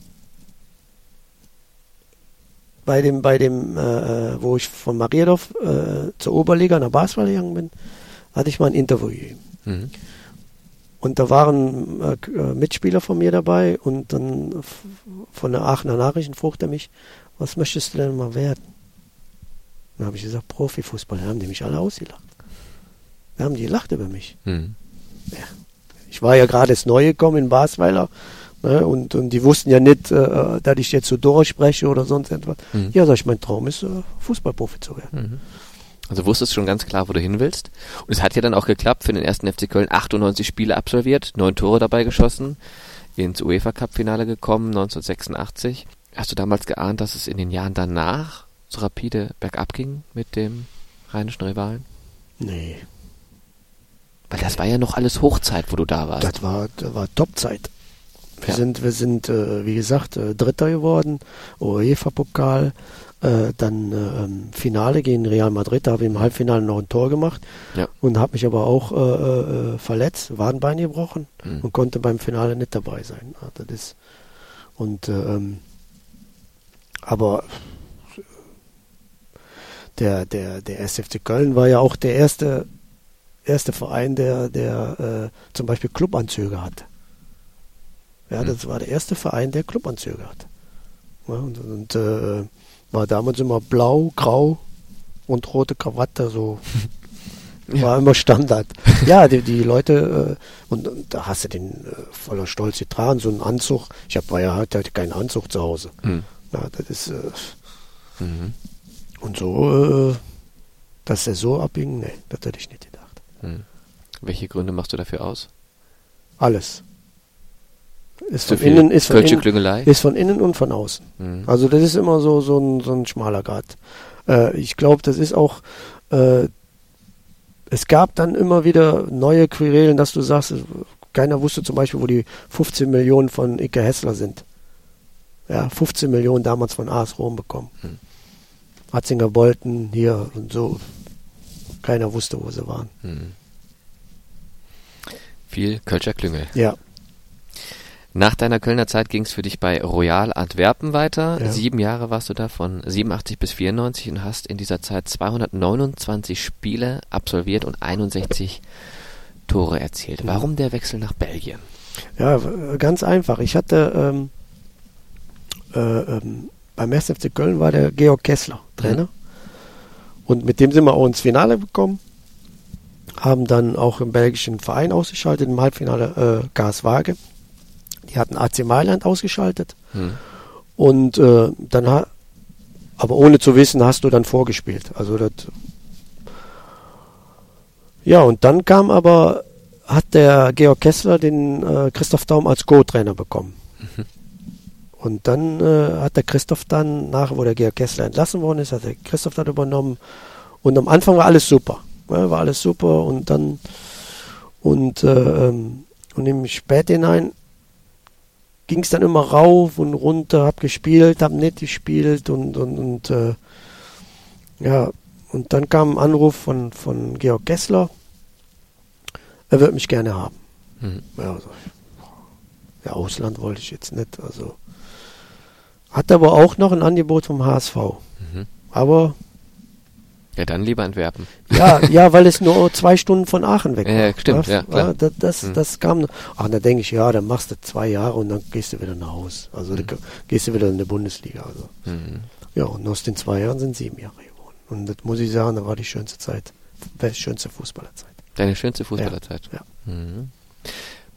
bei dem, bei dem, äh, wo ich von Mariadorf äh, zur Oberliga nach Basel gegangen bin, hatte ich mal ein Interview. Mhm. Und da waren äh, äh, Mitspieler von mir dabei und dann von der Aachener Nachrichten fragte er mich, was möchtest du denn mal werden? Dann habe ich gesagt, Profifußball. Da haben die mich alle ausgelacht. Da haben die gelacht über mich. Mhm. Ja. Ich war ja gerade das Neue gekommen in Basweiler ne, und, und die wussten ja nicht, äh, dass ich jetzt so durchspreche oder sonst etwas. Mhm. Ja, sag ich, mein Traum ist, äh, Fußballprofi zu werden. Mhm. Also wusstest schon ganz klar, wo du hin willst. Und es hat ja dann auch geklappt für den ersten FC Köln. 98 Spiele absolviert, neun Tore dabei geschossen, ins UEFA Cup Finale gekommen, 1986. Hast du damals geahnt, dass es in den Jahren danach so rapide bergab ging mit dem rheinischen Rivalen? Nee. Weil das war ja noch alles Hochzeit, wo du da warst. Das war, das war Topzeit. Wir ja. sind, wir sind, äh, wie gesagt, äh, Dritter geworden, UEFA-Pokal, äh, dann äh, ähm, Finale gegen Real Madrid, da habe ich im Halbfinale noch ein Tor gemacht ja. und habe mich aber auch äh, äh, verletzt, Wadenbein gebrochen mhm. und konnte beim Finale nicht dabei sein. das ist, und äh, ähm, aber der, der, der SFC Köln war ja auch der erste, erste Verein, der, der äh, zum Beispiel Clubanzüge hat. Ja, mhm. das war der erste Verein, der Clubanzüge hat. Ja, und, und war damals immer blau, grau und rote Krawatte, so. *laughs* Ja. War immer Standard. ja, die, die Leute, äh, und, und, da hast du den äh, voller Stolz getragen, so einen Anzug. Ich hab, war ja, hatte keinen Anzug zu Hause. Mhm. Ja, das ist, äh, mhm. und so, äh, dass er so abging, nee, das hätte ich nicht gedacht. Mhm. Welche Gründe machst du dafür aus? Alles. Ist von, innen, ist, von innen, ist von innen und von außen. Mhm. Also das ist immer so, so, ein, so ein schmaler Grad. Äh, ich glaube, das ist auch, äh, es gab dann immer wieder neue Querelen, dass du sagst, keiner wusste zum Beispiel, wo die 15 Millionen von Ike Hessler sind. Ja, 15 Millionen damals von AS Rom bekommen. Mhm. Hatzinger Bolten hier und so. Keiner wusste, wo sie waren. Mhm. Viel Kölscher Klüngel. Ja. Nach deiner Kölner Zeit ging es für dich bei Royal Antwerpen weiter. Ja. Sieben Jahre warst du da von 87 bis 94 und hast in dieser Zeit 229 Spiele absolviert und 61 Tore erzielt. Warum der Wechsel nach Belgien? Ja, ganz einfach. Ich hatte ähm, äh, ähm, beim SFC Köln war der Georg Kessler Trainer. Mhm. Und mit dem sind wir auch ins Finale gekommen. Haben dann auch im belgischen Verein ausgeschaltet, im Halbfinale äh, Gas Waage. Die hatten AC Mailand ausgeschaltet. Hm. Und äh, dann hat, aber ohne zu wissen, hast du dann vorgespielt. Also das. Ja, und dann kam aber, hat der Georg Kessler den äh, Christoph Daum als Co-Trainer bekommen. Mhm. Und dann äh, hat der Christoph dann, nach wo der Georg Kessler entlassen worden ist, hat der Christoph dann übernommen. Und am Anfang war alles super. Ja, war alles super und dann und, äh, ähm, und im Späthinein ging es dann immer rauf und runter, hab gespielt, hab nicht gespielt und, und, und äh, ja, und dann kam ein Anruf von, von Georg Gessler, er wird mich gerne haben. Mhm. Ja, also, ja, Ausland wollte ich jetzt nicht, also hat aber auch noch ein Angebot vom HSV. Mhm. Aber Ja, dann lieber Antwerpen. Ja, ja, weil es nur zwei Stunden von Aachen weg war. Ja, stimmt, ja, klar. ja das, das, Hm. das kam. Ach, da denke ich, ja, dann machst du zwei Jahre und dann gehst du wieder nach Hause. Also Hm. da gehst du wieder in die Bundesliga. Also. Mhm. Ja, und aus den zwei Jahren sind sieben Jahre geworden. Und das muss ich sagen, da war die schönste Zeit. Die schönste Fußballerzeit. Deine schönste Fußballerzeit. Ja. Mhm.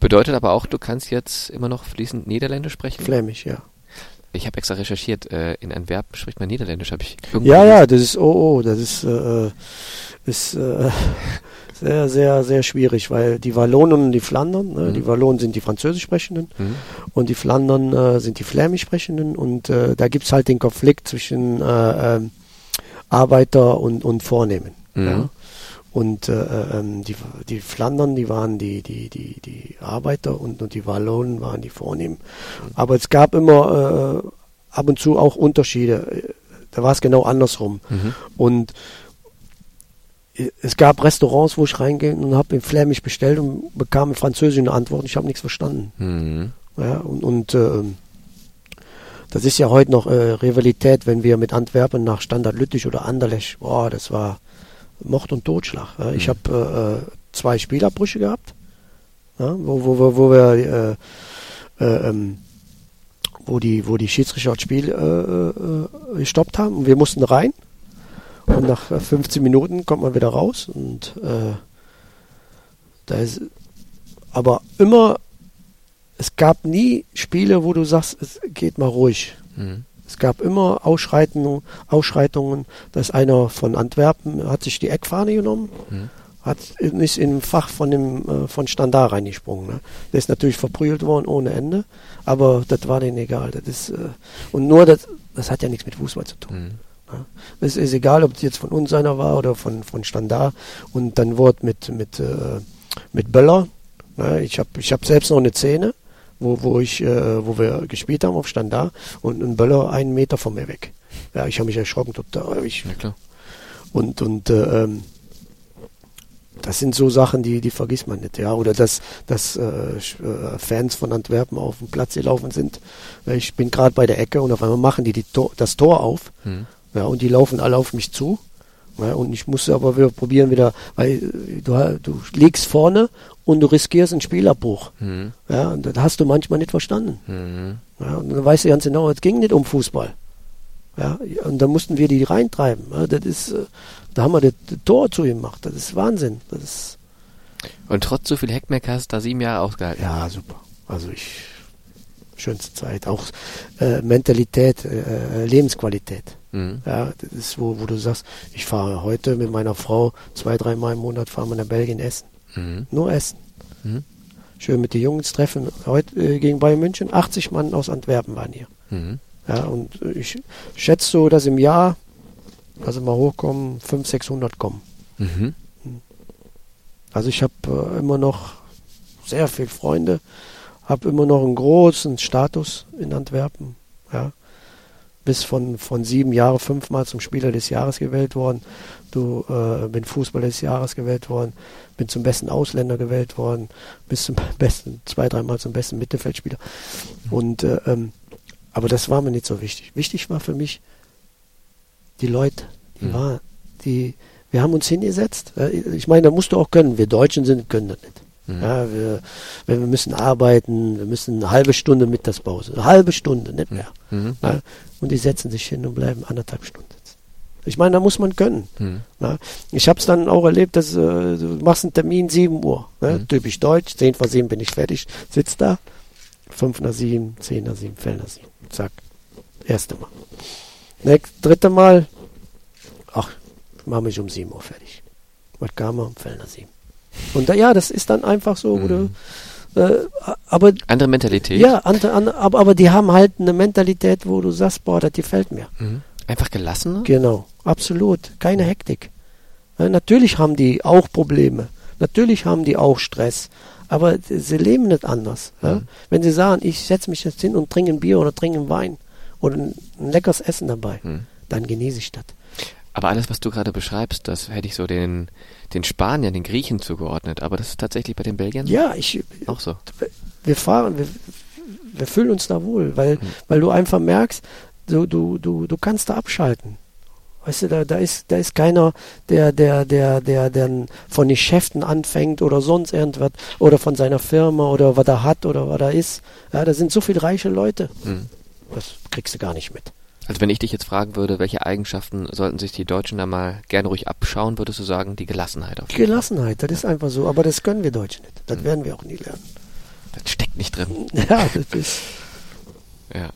Bedeutet aber auch, du kannst jetzt immer noch fließend Niederländisch sprechen? Flämisch, ja. Ich habe extra recherchiert. Äh, in Antwerpen spricht man Niederländisch, habe ich irgendwo Ja, ja, das ist, oh, oh, das ist, äh, ist äh, *laughs* sehr, sehr, sehr schwierig, weil die Wallonen und die Flandern, ne, Mhm. die Wallonen sind die Französisch sprechenden Mhm. und die Flandern äh, sind die Flämisch sprechenden und äh, da gibt's halt den Konflikt zwischen äh, ähm, Arbeiter und, und Vornehmen. Mhm. Ja. Und äh, ähm, die, die Flandern, die waren die, die, die, die Arbeiter und, und die Wallonen waren die Vornehmen. Aber es gab immer äh, ab und zu auch Unterschiede. Da war es genau andersrum. Mhm. Und äh, es gab Restaurants, wo ich reingehe und habe in Flämisch bestellt und bekam in Französisch eine Antwort und ich habe nichts verstanden. Mhm. Ja, und und ähm, das ist ja heute noch äh, Rivalität, wenn wir mit Antwerpen nach Standard Lüttich oder Anderlecht, boah, das war Mord und Totschlag. Ich Mhm. habe äh, zwei Spielabbrüche gehabt, ja, wo, wo, wo, wo wir äh, äh, ähm, wo die, wo die Schiedsrichter das Spiel äh, äh, gestoppt haben und wir mussten rein. Und nach äh, 15 Minuten kommt man wieder raus und äh, da ist aber immer, es gab nie Spiele, wo du sagst, es geht mal ruhig. Mhm. Es gab immer Ausschreitungen, Ausschreitungen, dass einer von Antwerpen hat sich die Eckfahne genommen, Mhm. hat ist in Fach von dem äh, von Standard reingesprungen. Ne? Der ist natürlich verprügelt worden ohne Ende, aber das war denen egal. Das ist äh, und nur das, das hat ja nichts mit Fußball zu tun. Mhm. Ja. Es ist egal, ob es jetzt von uns einer war oder von, von Standard. Und dann wurde mit, mit, äh, mit Böller, ne, ich habe ich hab selbst noch eine Szene, wo, wo, ich, äh, wo wir gespielt haben auf Standard und ein Böller einen Meter von mir weg. Ja, ich habe mich erschrocken total. Ich, Ja, klar. und und äh, ähm, das sind so Sachen, die, die vergisst man nicht, ja. Oder dass, dass äh, äh, Fans von Antwerpen auf dem Platz gelaufen sind. Ich bin gerade bei der Ecke und auf einmal machen die, die Tor, das Tor auf Mhm. ja, und die laufen alle auf mich zu. Ja, und ich musste aber wieder probieren wieder, weil äh, du, du liegst vorne und du riskierst einen Spielabbruch. Mhm. Ja, und das hast du manchmal nicht verstanden. Mhm. Ja, und dann weißt du ganz genau, es ging nicht um Fußball. Ja, und da mussten wir die reintreiben. Ja, das ist, äh, da haben wir das, das Tor zu ihm gemacht. Das ist Wahnsinn. Das ist, Und trotz so viel Heckmeck hast du da sieben Jahre ausgehalten. ja, super. Also ich, schönste Zeit. Auch äh, Mentalität, äh, Lebensqualität. Mhm. Ja, das ist, wo, wo du sagst, ich fahre heute mit meiner Frau zwei, dreimal im Monat fahren wir nach Belgien essen. Mhm. Nur essen. Mhm. Schön mit den Jungs treffen. Heute äh, gegen Bayern München, 80 Mann aus Antwerpen waren hier. Mhm. Ja, und äh, ich schätze so, dass im Jahr, also mal hochkommen, 500, 600 kommen. Mhm. Also ich habe äh, immer noch sehr viele Freunde, habe immer noch einen großen Status in Antwerpen. Ja. Bis von, von sieben Jahren fünfmal zum Spieler des Jahres gewählt worden. Du äh, bin Fußballer des Jahres gewählt worden, bin zum besten Ausländer gewählt worden, bis zum *laughs* besten, zwei, dreimal zum besten Mittelfeldspieler. Und äh, ähm, aber das war mir nicht so wichtig. Wichtig war für mich die Leute, die Mhm. war, die, wir haben uns hingesetzt. Ich meine, da musst du auch können. Wir Deutschen sind, können das nicht. Mhm. Ja, wir, wenn wir müssen arbeiten, wir müssen eine halbe Stunde Mittagspause, eine halbe Stunde, nicht mehr. Mhm. Ja, und die setzen sich hin und bleiben anderthalb Stunden. Ich meine, da muss man können. Mhm. Na, ich habe es dann auch erlebt, dass äh, du machst einen Termin 7 Uhr. Ne? Mhm. Typisch deutsch, 10 vor 7 bin ich fertig, sitzt da, 5 nach 7, 10 nach 7, Fell nach 7. Zack. Erste Mal. Nächst, dritte Mal, ach, mach mich um 7 Uhr fertig. Was kam er? Fell nach 7. Und da, ja, das ist dann einfach so, Mhm. du, äh, aber Andere Mentalität. ja, andere, andere, aber, aber die haben halt eine Mentalität, wo du sagst, boah, das gefällt mir. Mhm. Einfach gelassener. Genau, absolut. Keine Hektik. Ja, natürlich haben die auch Probleme. Natürlich haben die auch Stress. Aber sie leben nicht anders. Ja? Mhm. Wenn sie sagen, ich setze mich jetzt hin und trinke ein Bier oder trinke einen Wein oder ein, ein leckeres Essen dabei, Mhm. dann genieße ich das. Aber alles, was du gerade beschreibst, das hätte ich so den, den Spaniern, den Griechen zugeordnet. Aber das ist tatsächlich bei den Belgiern Ja, ich, auch so. wir fahren, wir, wir fühlen uns da wohl, weil, Mhm. weil du einfach merkst, du, du, du, du kannst da abschalten. Weißt du, da, da ist, da ist keiner, der, der, der, der, der von den Geschäften anfängt oder sonst irgendwas oder von seiner Firma oder was er hat oder was er ist. Ja, da sind so viele reiche Leute. Mhm. Das kriegst du gar nicht mit. Also wenn ich dich jetzt fragen würde, welche Eigenschaften sollten sich die Deutschen da mal gerne ruhig abschauen, würdest du sagen, die Gelassenheit auf Die Gelassenheit, das ist einfach so. Aber das können wir Deutschen nicht. Das Mhm. werden wir auch nie lernen. Das steckt nicht drin. *laughs* Ja, das ist. Ja.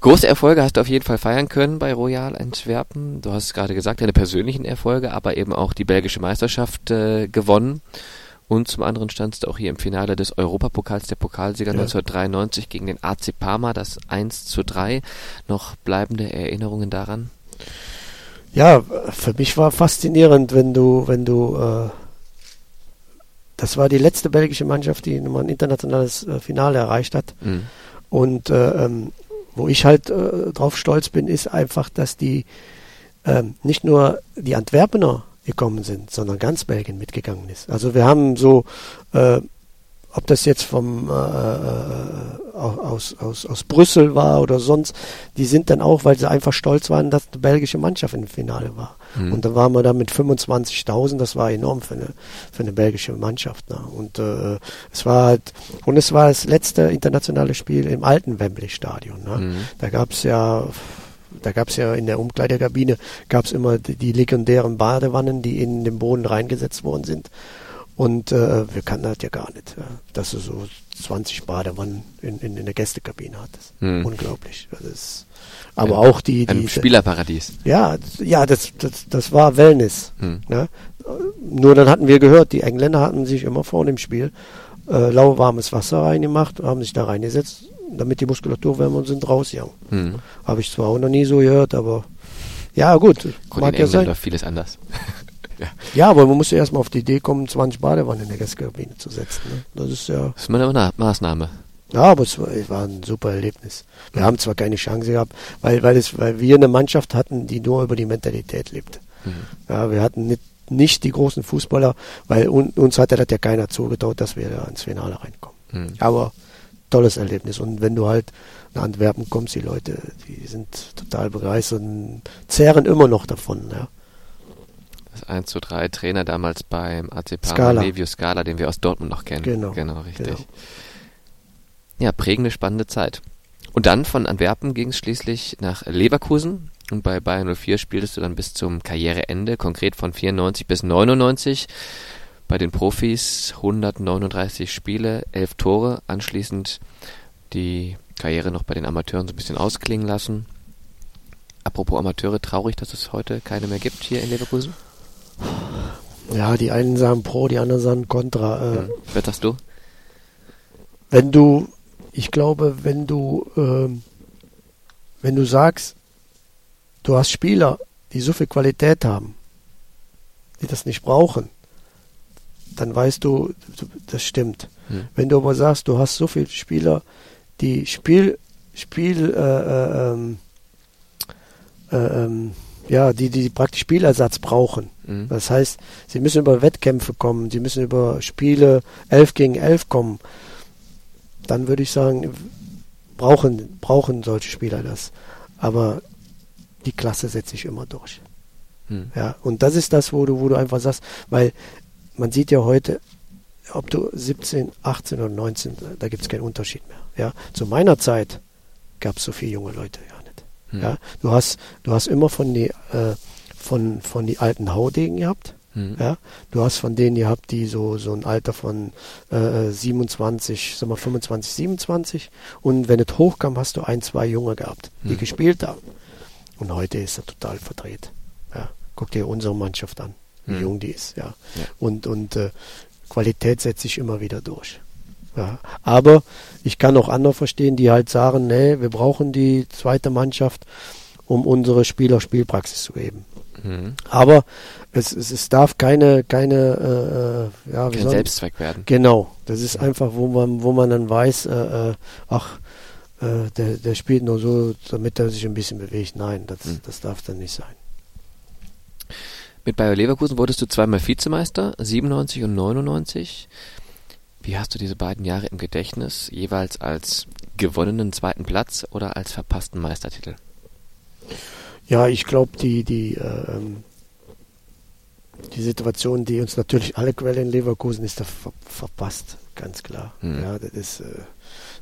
Große Erfolge hast du auf jeden Fall feiern können bei Royal Antwerpen. Du hast es gerade gesagt, deine persönlichen Erfolge, aber eben auch die belgische Meisterschaft äh, gewonnen. Und zum anderen standst du auch hier im Finale des Europapokals der Pokalsieger Ja. 1993 gegen den AC Parma, das 1 zu 3. Noch bleibende Erinnerungen daran? Ja, für mich war faszinierend, wenn du, wenn du, äh, das war die letzte belgische Mannschaft, die nochmal ein internationales äh, Finale erreicht hat. Mhm. Und äh, ähm, wo ich halt äh, drauf stolz bin, ist einfach, dass die ähm, nicht nur die Antwerpener gekommen sind, sondern ganz Belgien mitgegangen ist. Also wir haben so, äh, ob das jetzt vom äh, äh, aus, aus, aus Brüssel war oder sonst, die sind dann auch, weil sie einfach stolz waren, dass eine belgische Mannschaft im Finale war. Mhm. Und dann waren wir da mit 25.000, das war enorm für eine, für eine belgische Mannschaft. Ne? Und äh, es war halt, und es war das letzte internationale Spiel im alten Wembley-Stadion. Ne? Mhm. Da gab es ja, da gab es ja in der Umkleidekabine gab es immer die, die legendären Badewannen, die in den Boden reingesetzt worden sind. Und äh, wir kannten das ja gar nicht, dass du so 20 Badewannen in, in, in der Gästekabine hattest. Mhm. Unglaublich. Das ist, aber auch die, Ein die Spielerparadies. ja, das- ja, das, das, das war Wellness. Mhm. Ne? Nur dann hatten wir gehört, die Engländer hatten sich immer vor dem Spiel äh, lauwarmes Wasser reingemacht, haben sich da reingesetzt, damit die Muskulatur wärmer und sind rausgegangen. Mhm. Habe ich zwar auch noch nie so gehört, aber ja, gut, Gut, mag in ja England sein. vieles anders. *laughs* ja. Ja, aber man muss ja erstmal auf die Idee kommen, 20 Badewannen in der Gastkabine zu setzen. Ne? Das ist ja, Das ist mal eine Ma- Maßnahme. ja, aber es war, es war ein super Erlebnis. Wir haben zwar keine Chance gehabt, weil, weil, es, weil wir eine Mannschaft hatten, die nur über die Mentalität lebte. Mhm. Ja, wir hatten nicht, nicht die großen Fußballer, weil un, uns hatte das ja keiner zugetraut, dass wir da ins Finale reinkommen. Mhm. Aber tolles Erlebnis. Und wenn du halt nach Antwerpen kommst, die Leute, die sind total begeistert und zehren immer noch davon. Ja. Das 1 zu 3 Trainer damals beim AC Parma, Scala. Levio Scala, den wir aus Dortmund noch kennen. Genau. Genau, richtig. Genau. Ja, prägende, spannende Zeit. Und dann von Antwerpen ging es schließlich nach Leverkusen. Und bei Bayern 04 spieltest du dann bis zum Karriereende, konkret von 94 bis 99. Bei den Profis 139 Spiele, 11 Tore. Anschließend die Karriere noch bei den Amateuren so ein bisschen ausklingen lassen. Apropos Amateure, traurig, dass es heute keine mehr gibt hier in Leverkusen. Ja, die einen sagen pro, die anderen sagen contra. Äh, Hm. Was sagst du? wenn du, ich glaube, wenn du, ähm, wenn du sagst, du hast Spieler, die so viel Qualität haben, die das nicht brauchen, dann weißt du, das stimmt. Hm. Wenn du aber sagst, du hast so viele Spieler, die Spiel, Spiel, äh, äh, ähm, äh, ähm, ja, die, die praktisch Spielersatz brauchen. Mhm. Das heißt, sie müssen über Wettkämpfe kommen, sie müssen über Spiele 11 gegen 11 kommen. Dann würde ich sagen, brauchen, brauchen solche Spieler das. Aber die Klasse setzt sich immer durch. Hm. Ja, und das ist das, wo du, wo du einfach sagst, weil man sieht ja heute, ob du 17, 18 oder 19, da gibt es keinen Unterschied mehr. Ja, zu meiner Zeit gab es so viele junge Leute ja nicht. Hm. Ja, du hast, du hast immer von die, äh, von, von die alten Haudegen gehabt. Hm. Ja, du hast von denen gehabt, die so, so ein Alter von äh, 27, sag mal 25, 27 und wenn es hochkam, hast du ein, zwei Junge gehabt, die Hm. gespielt haben. Und heute ist er total verdreht. Ja, guck dir unsere Mannschaft an, wie Hm. jung die ist. Ja, Ja. und und äh, Qualität setzt sich immer wieder durch. Ja, aber ich kann auch andere verstehen, die halt sagen, nee, wir brauchen die zweite Mannschaft, um unsere Spieler Spielpraxis zu geben. Hm. Aber es, es, es darf keine, keine, äh, äh, ja, wie Kein Selbstzweck werden. Genau, das ist einfach, wo man, wo man dann weiß, äh, äh, ach, äh, der, der spielt nur so, damit er sich ein bisschen bewegt. Nein, das, Hm. das darf dann nicht sein. Mit Bayer Leverkusen wurdest du zweimal Vizemeister, 97 und 99. Wie hast du diese beiden Jahre im Gedächtnis, jeweils als gewonnenen zweiten Platz oder als verpassten Meistertitel? Ja, ich glaube, die, die, äh, die Situation, die uns natürlich alle quälen in Leverkusen, ist da ver verpasst, ganz klar. Mhm. Ja, das ist, äh,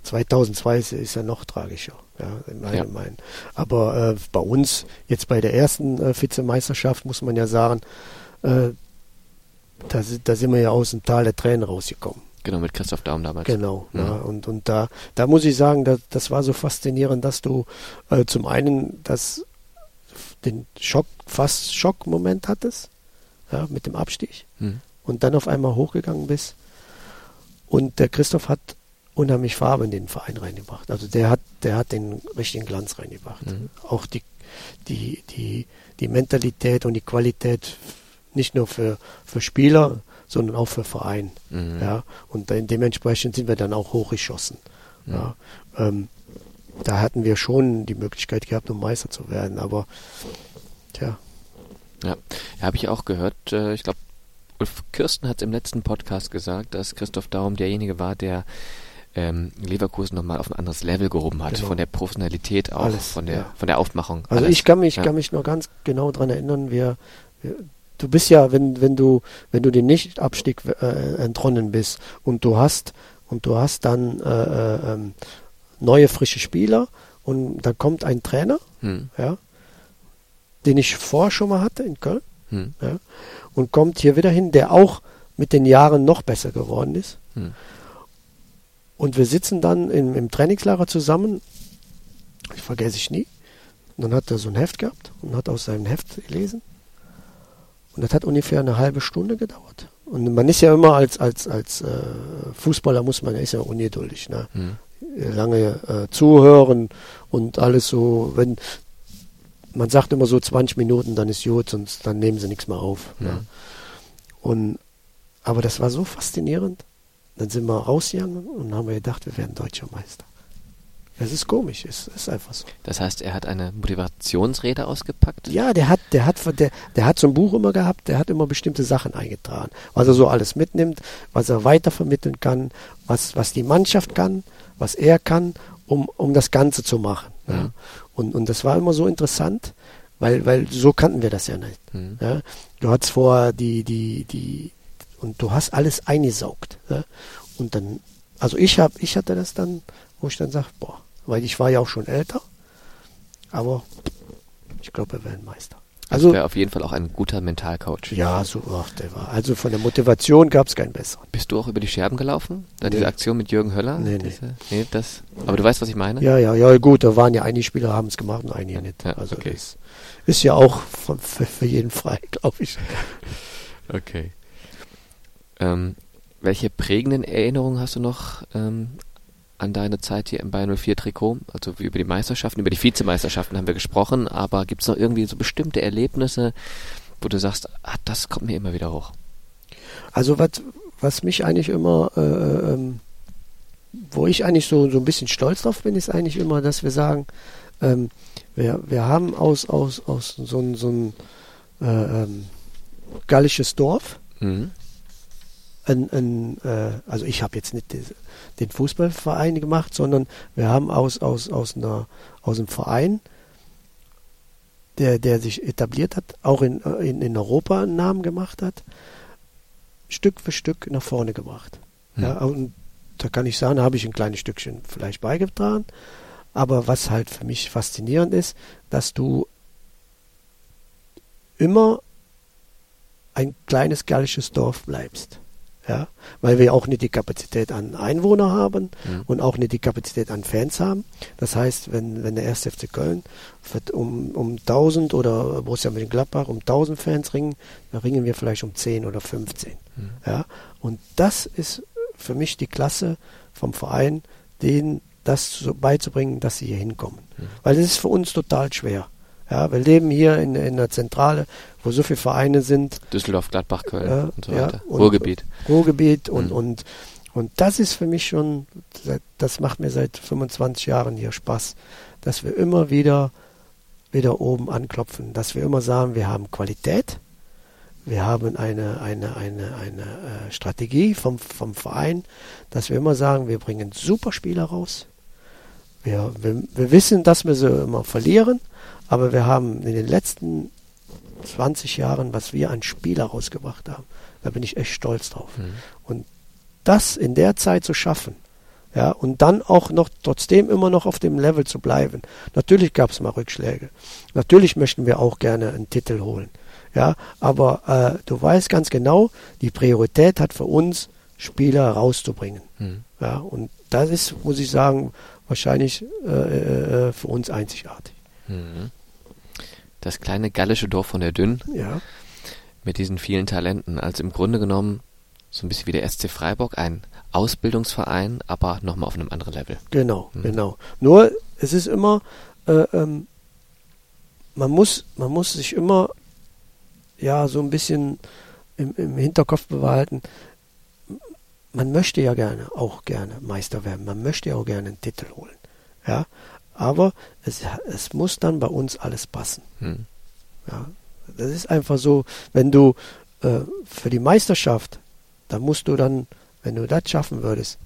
2002 ist, ist ja noch tragischer, ja, im Allgemeinen. Ja. Aber äh, bei uns, jetzt bei der ersten äh, Vizemeisterschaft, muss man ja sagen, äh, da, da sind wir ja aus dem Tal der Tränen rausgekommen. Genau, mit Christoph Daum damals. Genau, mhm. ja, und, und da, da muss ich sagen, das, das war so faszinierend, dass du äh, zum einen das, den Schock, fast Schockmoment hattest, ja, mit dem Abstieg mhm. und dann auf einmal hochgegangen bist. Und der Christoph hat unheimlich Farbe in den Verein reingebracht. Also der hat, der hat den richtigen Glanz reingebracht. Mhm. Auch die, die, die, die Mentalität und die Qualität nicht nur für, für Spieler, sondern auch für Verein. Mhm. Ja, und dementsprechend sind wir dann auch hochgeschossen. Mhm. Ja, ähm, da hatten wir schon die Möglichkeit gehabt, um Meister zu werden, aber tja. Ja, habe ich auch gehört. Äh, ich glaube, Ulf Kirsten hat im letzten Podcast gesagt, dass Christoph Daum derjenige war, der ähm, Leverkusen nochmal auf ein anderes Level gehoben hat, genau. von der Professionalität auch, alles, von der ja. von der Aufmachung. Also alles. ich kann mich, ja. kann mich noch ganz genau daran erinnern, wir, wir, du bist ja, wenn, wenn du, wenn du den Nichtabstieg äh, entronnen bist und du hast und du hast dann äh, äh, ähm, neue frische Spieler und da kommt ein Trainer, hm. ja, den ich vorher schon mal hatte in Köln, hm. ja, und kommt hier wieder hin, der auch mit den Jahren noch besser geworden ist. Hm. Und wir sitzen dann im, im Trainingslager zusammen. Ich vergesse ich nie. Und dann hat er so ein Heft gehabt und hat aus seinem Heft gelesen. Und das hat ungefähr eine halbe Stunde gedauert. Und man ist ja immer als, als, als äh, Fußballer muss man, ist ja ungeduldig. Ne? Mhm. Lange äh, zuhören und alles so, wenn man sagt immer so 20 Minuten, dann ist gut, sonst dann nehmen sie nichts mehr auf. Mhm. Ne? Und aber das war so faszinierend. Dann sind wir rausgegangen und haben wir gedacht, wir werden deutscher Meister. Es ist komisch, es ist einfach so. Das heißt, er hat eine Motivationsrede ausgepackt? Ja, der hat, der hat, der, der hat so ein Buch immer gehabt, der hat immer bestimmte Sachen eingetragen, was er so alles mitnimmt, was er weitervermitteln kann, was, was die Mannschaft kann, was er kann, um, um das Ganze zu machen. Mhm. Ja. Und, und das war immer so interessant, weil, weil so kannten wir das ja nicht. Mhm. Ja. Du hattest vorher die, die, die, und du hast alles eingesaugt. Ja? Und dann, also ich habe, ich hatte das dann, wo ich dann sage, boah, weil ich war ja auch schon älter, aber ich glaube, wir werden Meister. Also wäre auf jeden Fall auch ein guter Mentalcoach. Ja, so, ach, der war. Also von der Motivation gab es keinen besseren. Bist du auch über die Scherben gelaufen? Da nee. diese Aktion mit Jürgen Höller? Nee, nee. Diese, nee das, aber du weißt, was ich meine? Ja, ja, ja, gut, da waren ja einige Spieler, haben es gemacht und einige nicht. Ja, also okay. das ist ja auch für, für jeden frei, *laughs* glaube ich. Okay. Ähm, welche prägenden Erinnerungen hast du noch ähm, an deine Zeit hier im Bayern 04 Trikot? Also über die Meisterschaften, über die Vizemeisterschaften haben wir gesprochen, aber gibt es noch irgendwie so bestimmte Erlebnisse, wo du sagst, ah, das kommt mir immer wieder hoch? Also was, was mich eigentlich immer, äh, ähm, wo ich eigentlich so, so ein bisschen stolz drauf bin, ist eigentlich immer, dass wir sagen, ähm, wir, wir haben aus, aus, aus so ein, so ein äh, ähm, gallisches Dorf, mhm ein, ein äh, also ich habe jetzt nicht den Fußballverein gemacht, sondern wir haben aus, aus, aus, einer, aus einem Verein, der, der sich etabliert hat, auch in, in, in Europa einen Namen gemacht hat, Stück für Stück nach vorne gebracht. Hm. Ja, und da kann ich sagen, da habe ich ein kleines Stückchen vielleicht beigetragen. Aber was halt für mich faszinierend ist, dass du immer ein kleines gallisches Dorf bleibst ja, weil wir auch nicht die Kapazität an Einwohner haben mhm. und auch nicht die Kapazität an Fans haben. Das heißt, wenn, wenn der 1. FC Köln um, um 1000 oder Borussia Mönchengladbach um 1000 Fans ringen, dann ringen wir vielleicht um 10 oder 15. Mhm. Ja, und das ist für mich die Klasse vom Verein, denen das so beizubringen, dass sie hier hinkommen. Mhm. Weil das ist für uns total schwer. Ja, wir leben hier in, in der Zentrale, wo so viele Vereine sind. Düsseldorf, Gladbach, Köln ja, und so ja, weiter. Und Ruhrgebiet. Ruhrgebiet und, mhm. und, und das ist für mich schon, das macht mir seit 25 Jahren hier Spaß, dass wir immer wieder, wieder oben anklopfen, dass wir immer sagen, wir haben Qualität, wir haben eine, eine, eine, eine äh, Strategie vom, vom Verein, dass wir immer sagen, wir bringen super Spieler raus. Wir, wir, wir wissen, dass wir sie immer verlieren, Aber wir haben in den letzten 20 Jahren, was wir an Spieler rausgebracht haben, da bin ich echt stolz drauf. Mhm. Und das in der Zeit zu schaffen, ja, und dann auch noch trotzdem immer noch auf dem Level zu bleiben. Natürlich gab es mal Rückschläge. Natürlich möchten wir auch gerne einen Titel holen. Ja, aber äh, du weißt ganz genau, die Priorität hat für uns, Spieler rauszubringen. Mhm. Ja, und das ist, muss ich sagen, wahrscheinlich äh, äh, für uns einzigartig. Das kleine gallische Dorf von der Dünn. Ja. Mit diesen vielen Talenten. Also im Grunde genommen so ein bisschen wie der SC Freiburg, ein Ausbildungsverein, aber nochmal auf einem anderen Level. Genau, mhm. genau. Nur, es ist immer, äh, ähm, man, muss, man muss sich immer ja so ein bisschen im, im Hinterkopf behalten, man möchte ja gerne, auch gerne Meister werden. Man möchte ja auch gerne einen Titel holen. Ja, aber es, es muss dann bei uns alles passen. Hm. Ja, das ist einfach so, wenn du äh, für die Meisterschaft, da musst du dann, wenn du das schaffen würdest,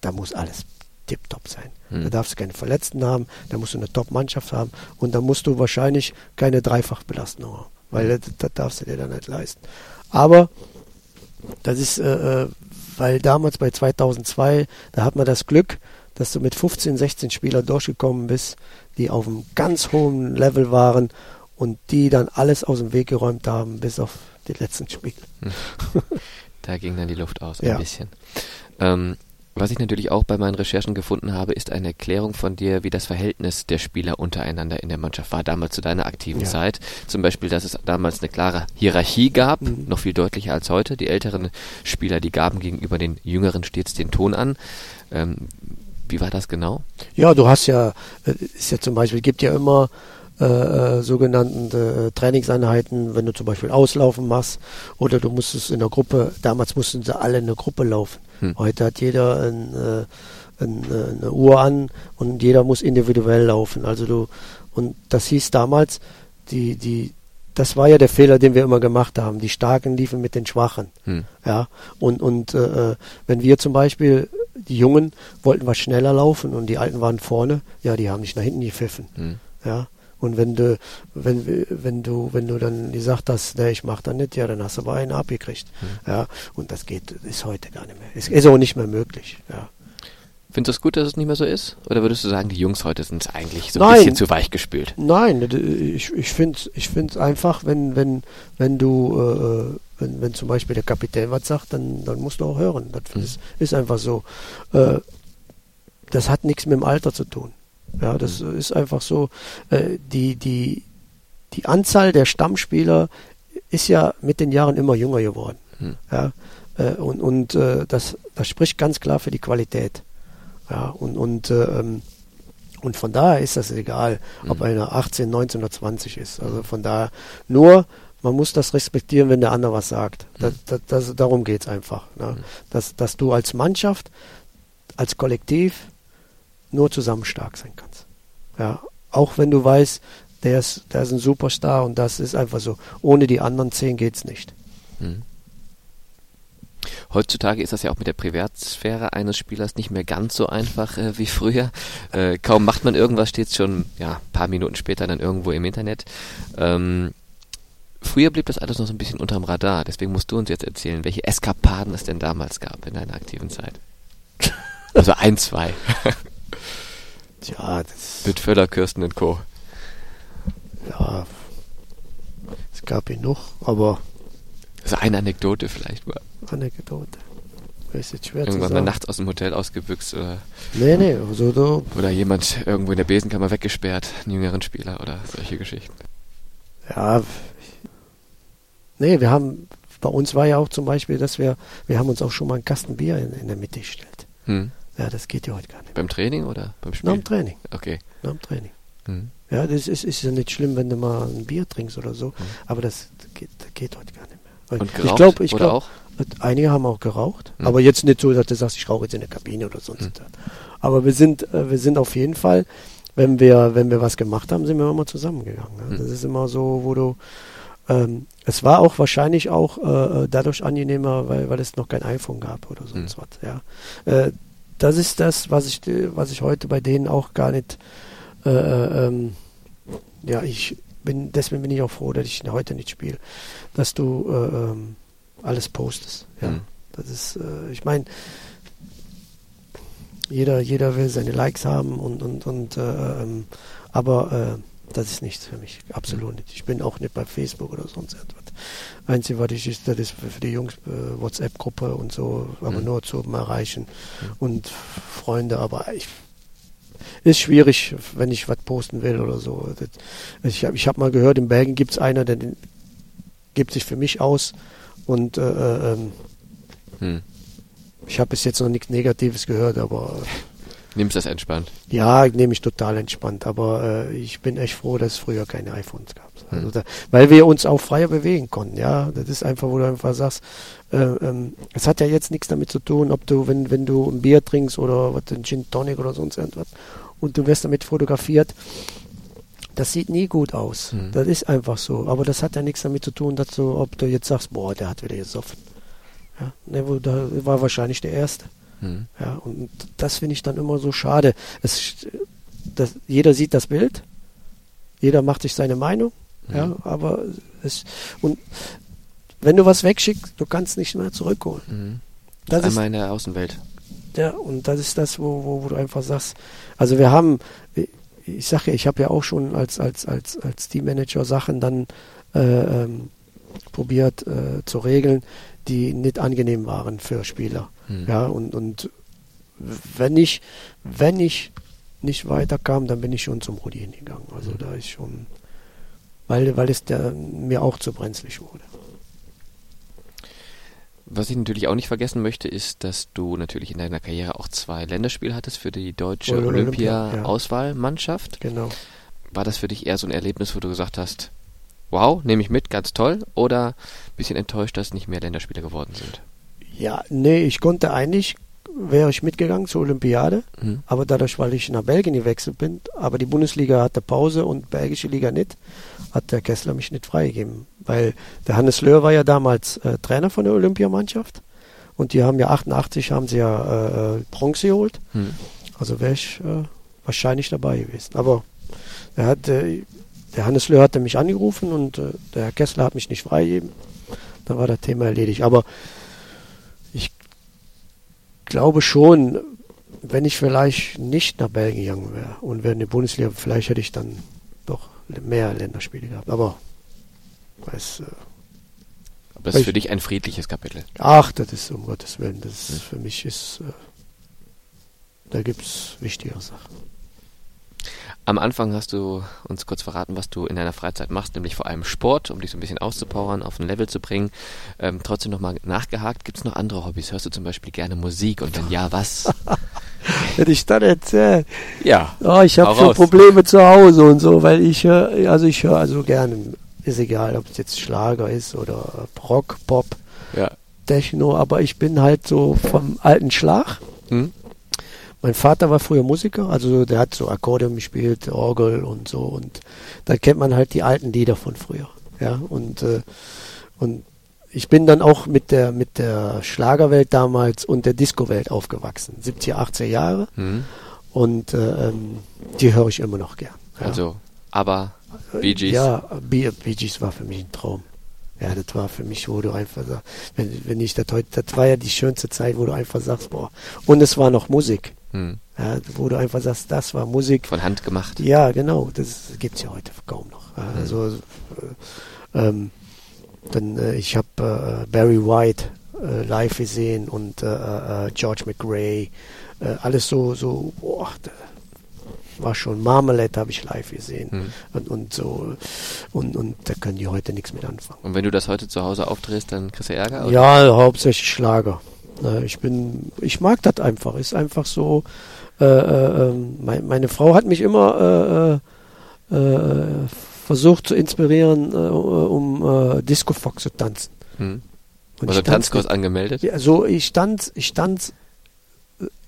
da muss alles tipptopp sein. Hm. Da darfst du keine Verletzten haben, da musst du eine Top-Mannschaft haben und da musst du wahrscheinlich keine Dreifachbelastung haben, weil hm. das, das darfst du dir dann nicht leisten. Aber das ist, äh, äh weil damals bei 2002, da hat man das Glück, dass du mit 15, 16 Spielern durchgekommen bist, die auf einem ganz hohen Level waren und die dann alles aus dem Weg geräumt haben, bis auf die letzten Spiele. *laughs* Da ging dann die Luft aus, ein ja. bisschen. Ähm, was ich natürlich auch bei meinen Recherchen gefunden habe, ist eine Erklärung von dir, wie das Verhältnis der Spieler untereinander in der Mannschaft war, damals zu deiner aktiven ja. Zeit. Zum Beispiel, dass es damals eine klare Hierarchie gab, mhm. noch viel deutlicher als heute. Die älteren Spieler, die gaben gegenüber den jüngeren stets den Ton an. Ähm, wie war das genau? Ja, du hast ja, äh, ist ja zum Beispiel, gibt ja immer äh, äh, sogenannten äh, Trainingseinheiten, wenn du zum Beispiel Auslaufen machst oder du musstest in der Gruppe, damals mussten sie alle in der Gruppe laufen. Hm. Heute hat jeder ein, äh, ein, äh, eine Uhr an und jeder muss individuell laufen. Also du, und das hieß damals, die, die, das war ja der Fehler, den wir immer gemacht haben. Die Starken liefen mit den Schwachen. Hm. Ja, und, und äh, wenn wir zum Beispiel, die Jungen wollten was schneller laufen und die Alten waren vorne, ja, die haben nicht nach hinten gepfiffen. Hm. Ja, und wenn du, wenn, wenn du, wenn du dann gesagt hast, ne, ich mach das nicht, ja, dann hast du aber einen abgekriegt. Hm. Ja, und das geht, ist heute gar nicht mehr. Ist, ist auch nicht mehr möglich. Ja. Findest du es gut, dass es nicht mehr so ist? Oder würdest du sagen, die Jungs heute sind eigentlich so ein Nein. bisschen zu weich gespült? Nein, ich, ich finde es ich find's einfach, wenn, wenn, wenn du, äh, wenn, wenn zum Beispiel der Kapitän was sagt, dann, dann musst du auch hören. Das mhm. ist, ist einfach so. Äh, das hat nichts mit dem Alter zu tun. Ja, das mhm. ist einfach so. Äh, die, die, die Anzahl der Stammspieler ist ja mit den Jahren immer jünger geworden. Mhm. Ja, äh, und und äh, das, das spricht ganz klar für die Qualität. Ja, und, und, ähm, und von daher ist das egal, ob mhm. einer 18, 19 oder 20 ist. Also von daher nur, man muss das respektieren, wenn der andere was sagt. Das, mhm. das, das, darum geht es einfach. Ne? Mhm. Dass, dass du als Mannschaft, als Kollektiv nur zusammen stark sein kannst. Ja, auch wenn du weißt, der ist, der ist ein Superstar und das ist einfach so. Ohne die anderen zehn geht es nicht. Mhm. Heutzutage ist das ja auch mit der Privatsphäre eines Spielers nicht mehr ganz so einfach äh, wie früher. Äh, kaum macht man irgendwas, steht schon ja paar Minuten später dann irgendwo im Internet. Ähm, früher blieb das alles noch so ein bisschen unterm Radar. Deswegen musst du uns jetzt erzählen, welche Eskapaden es denn damals gab in deiner aktiven Zeit. *laughs* Also ein, zwei. Tja, das. Mit Völler, Kirsten und Co. Ja, es gab genug, aber. Also eine Anekdote vielleicht mal. Anekdote. Ist jetzt schwer Irgendwann mal nachts aus dem Hotel ausgebüxt oder. Nee, nee, also da. Oder jemand irgendwo in der Besenkammer weggesperrt, einen jüngeren Spieler oder solche Geschichten. Ja. Nee, wir haben. Bei uns war ja auch zum Beispiel, dass wir. Wir haben uns auch schon mal einen Kasten Bier in, in der Mitte gestellt. Hm. Ja, das geht ja heute gar nicht. Beim Training oder beim Spiel? Nach dem Training. Okay. Nach dem Training. Hm. Ja, das ist, ist ja nicht schlimm, wenn du mal ein Bier trinkst oder so, hm. aber das, geht, das geht heute gar nicht mehr. Und geraucht, ich glaube, ich glaube, Einige haben auch geraucht, mhm. aber jetzt nicht so, dass du sagst, ich rauche jetzt in der Kabine oder sonst mhm. Aber wir sind, äh, wir sind auf jeden Fall, wenn wir, wenn wir was gemacht haben, sind wir immer zusammengegangen. Mhm. Das ist immer so, wo du, ähm, es war auch wahrscheinlich auch äh, äh, dadurch angenehmer, weil, weil es noch kein iPhone gab oder sonst mhm. was. Ja, äh, das ist das, was ich, was ich heute bei denen auch gar nicht äh, äh ähm, ja, ich bin, deswegen bin ich auch froh, dass ich heute nicht spiele, dass du äh, ähm, alles postest. Ja, mhm. das ist, ich meine, jeder, jeder will seine Likes haben und, und, und äh, ähm, aber das ist nichts für mich, absolut nicht. Ich bin auch nicht bei Facebook oder sonst etwas. Einzige, was ich ist, das ist für die Jungs äh, WhatsApp-Gruppe und so, aber mhm. nur zum Erreichen und Freunde, aber ich ist schwierig, wenn ich was posten will oder so. Das, ich habe ich hab mal gehört, in Belgien gibt es einer, der den, gibt sich für mich aus und äh, äh ähm, hm. ich habe bis jetzt noch nichts Negatives gehört, aber *laughs* Nimmst das entspannt? Ja, nehme ich total entspannt. Aber äh, ich bin echt froh, dass es früher keine iPhones gab. Hm. Also da, weil wir uns auch freier bewegen konnten. Ja, das ist einfach, wo du einfach sagst, äh, ähm, es hat ja jetzt nichts damit zu tun, ob du, wenn, wenn du ein Bier trinkst oder was, ein Gin Tonic oder sonst irgendwas und du wirst damit fotografiert. Das sieht nie gut aus. Hm. Das ist einfach so. Aber das hat ja nichts damit zu tun, dass du, ob du jetzt sagst, boah, der hat wieder gesoffen. Ja, ne, da war wahrscheinlich der Erste. Mhm. Ja, und das finde ich dann immer so schade. Es, das, jeder sieht das Bild, jeder macht sich seine Meinung, mhm. ja, aber es, und wenn du was wegschickst, du kannst nicht mehr zurückholen. Mhm. Das Einmal ist, in der Außenwelt. Ja, und das ist das, wo, wo, wo du einfach sagst, also wir haben, ich sage ja, ich habe ja auch schon als, als, als, als Teammanager Sachen dann äh, ähm, probiert äh, zu regeln, die nicht angenehm waren für Spieler. Hm. Ja, und, und wenn ich, wenn ich nicht weiterkam, dann bin ich schon zum Rudi hingegangen. Also hm. da ist schon, weil, weil es der, mir auch zu brenzlig wurde. Was ich natürlich auch nicht vergessen möchte, ist, dass du natürlich in deiner Karriere auch zwei Länderspiele hattest für die deutsche Olympia-Auswahlmannschaft. Ja. Genau. War das für dich eher so ein Erlebnis, wo du gesagt hast, wow, nehme ich mit, ganz toll, oder ein bisschen enttäuscht, dass nicht mehr Länderspieler geworden sind? Ja, nee, ich konnte eigentlich, wäre ich mitgegangen zur Olympiade, mhm. aber dadurch, weil ich nach Belgien gewechselt bin, aber die Bundesliga hatte Pause und belgische Liga nicht, hat der Kessler mich nicht freigegeben. Weil der Hannes Löhr war ja damals äh, Trainer von der Olympiamannschaft und die haben ja 88 haben sie ja äh, äh, Bronze geholt. Mhm. Also wäre ich äh, wahrscheinlich dabei gewesen. Aber er hat, äh, der Hannes Löhr hatte mich angerufen und äh, der Herr Kessler hat mich nicht freigegeben. Dann war das Thema erledigt. Aber glaube schon, wenn ich vielleicht nicht nach Belgien gegangen wäre und wäre in der Bundesliga, vielleicht hätte ich dann doch mehr Länderspiele gehabt. Aber weiß. Äh, Aber das ist für dich ein friedliches Kapitel. Ach, das ist um Gottes Willen. Das ist, für mich ist. Äh, da gibt es wichtigere Sachen. Am Anfang hast du uns kurz verraten, was du in deiner Freizeit machst, nämlich vor allem Sport, um dich so ein bisschen auszupowern, auf ein Level zu bringen. Ähm, trotzdem nochmal nachgehakt, gibt es noch andere Hobbys? Hörst du zum Beispiel gerne Musik und wenn ja, was? *laughs* Hätte ich dann erzählt. Ja. Oh, ich habe schon Probleme zu Hause und so, weil ich höre, also ich höre also gerne, ist egal, ob es jetzt Schlager ist oder Rock, Pop, ja. Techno, aber ich bin halt so vom alten Schlag. Hm? Mein Vater war früher Musiker, also der hat so Akkordeon gespielt, Orgel und so und da kennt man halt die alten Lieder von früher. Ja, und, äh, und ich bin dann auch mit der, mit der Schlagerwelt damals und der Disco-Welt aufgewachsen. 70er, 80er Jahre. Mhm. Und äh, die höre ich immer noch gern. Ja. Also, aber Bee Gees? Ja, Bee, Bee Gees war für mich ein Traum. Ja, das war für mich, wo du einfach sagst, wenn, wenn ich das heute, das war ja die schönste Zeit, wo du einfach sagst, boah. Und es war noch Musik. Hm. Ja, wo du einfach sagst, das war Musik. Von Hand gemacht. Ja, genau. Das gibt es ja heute kaum noch. Hm. Also, äh, ähm, dann, äh, ich habe äh, Barry White äh, live gesehen und äh, äh, George McRae. alles so, so, boah, war schon Marmalade habe ich live gesehen mhm. und, und so und, und da können die heute nichts mit anfangen. Und wenn du das heute zu Hause aufdrehst, dann kriegst du Ärger? Oder? Ja, hauptsächlich Schlager. Ich bin, ich mag das einfach. Ist einfach so. Äh, äh, ähm, mein, meine Frau hat mich immer äh, äh, äh versucht zu inspirieren, äh, um Disco Fox zu tanzen. Hm. Und also Tanzkurs angemeldet? Ja, so ich stand, ich stand,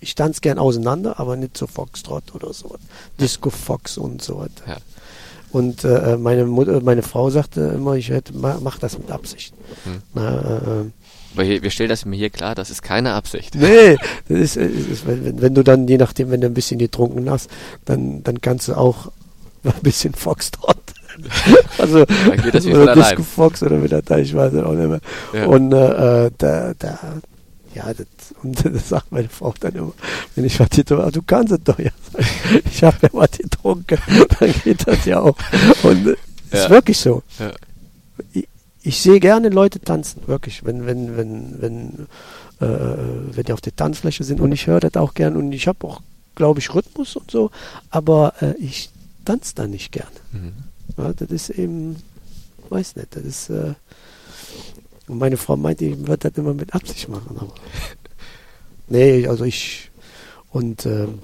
ich tanze gern auseinander, aber nicht so Foxtrot oder so. Disco Fox und so weiter. Ja. Und äh, meine Mutter, meine Frau sagte immer, ich hätte, mach, das mit Absicht. Hm. Na, äh, weil wir stellen das mir hier klar, das ist keine Absicht. Nee, das ist, ist wenn, wenn, du dann, je nachdem, wenn du ein bisschen getrunken hast, dann, dann kannst du auch *laughs* ein bisschen Foxtrot. *laughs* also, Dann geht das oder. Disco Fox oder wie das da, ich weiß auch nicht mehr. Ja. Und äh, da, da, ja, das, *laughs* und das sagt meine Frau dann immer, wenn ich was tue, ah, du kannst es doch ja. *laughs* Ich, habe ja was getrunken, *laughs* dann geht das ja auch. Und Ja. ist wirklich so. Ja. Ich, ich sehe gerne Leute tanzen, wirklich, wenn, wenn, wenn, wenn, äh, wenn die auf der Tanzfläche sind. Und ich höre das auch gern und ich habe auch, glaube ich, Rhythmus und so, aber äh, ich tanze da nicht gern. Mhm. Ja, das ist eben, weiß nicht, das ist, äh, und meine Frau meint, ich würde das immer mit Absicht machen, aber *laughs* nee, also ich, und ähm,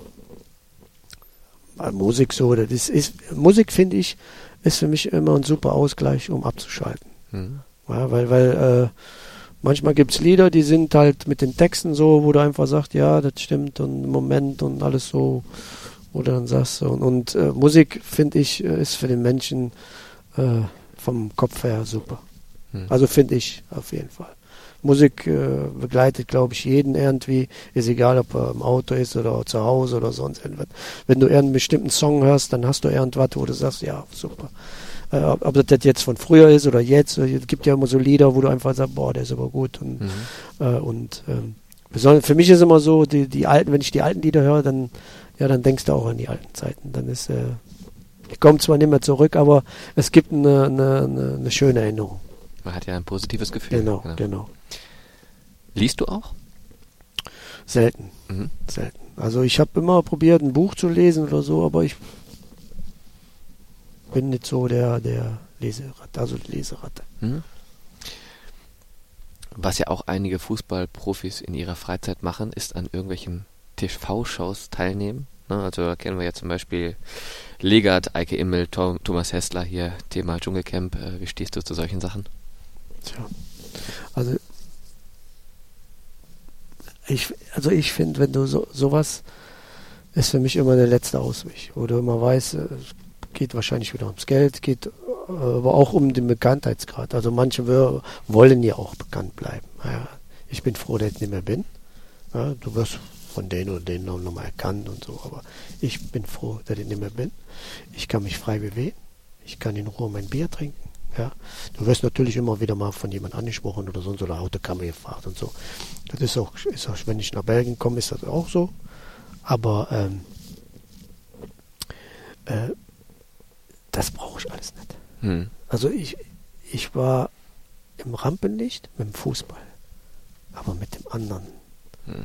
Musik so, das ist, ist Musik finde ich, ist für mich immer ein super Ausgleich, um abzuschalten. Mhm. Ja, weil, weil äh, manchmal gibt es Lieder, die sind halt mit den Texten so, wo du einfach sagst, ja, das stimmt und Moment und alles so, wo du dann sagst. so. Und, und äh, Musik, finde ich, äh, ist für den Menschen äh, vom Kopf her super. Mhm. Also finde ich auf jeden Fall. Musik äh, begleitet, glaube ich, jeden irgendwie. Ist egal, ob er im Auto ist oder zu Hause oder sonst irgendwas. Wenn du einen bestimmten Song hörst, dann hast du irgendwas, wo du sagst, ja, super. Äh, ob, ob das jetzt von früher ist oder jetzt. Es gibt ja immer so Lieder, wo du einfach sagst, boah, der ist aber gut. Und, Mhm. äh, und ähm, besonders für mich ist immer so, die, die alten, wenn ich die alten Lieder höre, dann, ja, dann denkst du auch an die alten Zeiten. Dann ist, äh, ich komme zwar nicht mehr zurück, aber es gibt eine, eine, eine, eine schöne Erinnerung. Man hat ja ein positives Gefühl. Genau, genau. Liest du auch? Selten, Mhm. selten. Also ich habe immer probiert, ein Buch zu lesen oder so, aber ich bin nicht so der, der Leseratte, also Leseratte. Mhm. Was ja auch einige Fußballprofis in ihrer Freizeit machen, ist an irgendwelchen TV-Shows teilnehmen. Ne, also da kennen wir ja zum Beispiel Legat, Eike Immel, Tom, Thomas Hessler hier, Thema Dschungelcamp. Äh, wie stehst du zu solchen Sachen? Tja. Also ich, also ich finde, wenn du so sowas ist für mich immer der letzte Ausweg, wo du immer weißt, äh, es geht wahrscheinlich wieder ums Geld, geht äh, aber auch um den Bekanntheitsgrad. Also manche wollen ja auch bekannt bleiben. Ja, ich bin froh, dass ich nicht mehr bin. Ja, du wirst von denen oder denen auch nochmal erkannt und so, aber ich bin froh, dass ich nicht mehr bin. Ich kann mich frei bewegen. Ich kann in Ruhe mein Bier trinken. Ja, du wirst natürlich immer wieder mal von jemand angesprochen oder sonst oder Autokammer gefragt und so. Das ist auch, ist auch, wenn ich nach Belgien komme, ist das auch so. Aber ähm, äh, das brauche ich alles nicht. Hm. Also ich, ich war im Rampenlicht mit dem Fußball, aber mit dem anderen. Hm.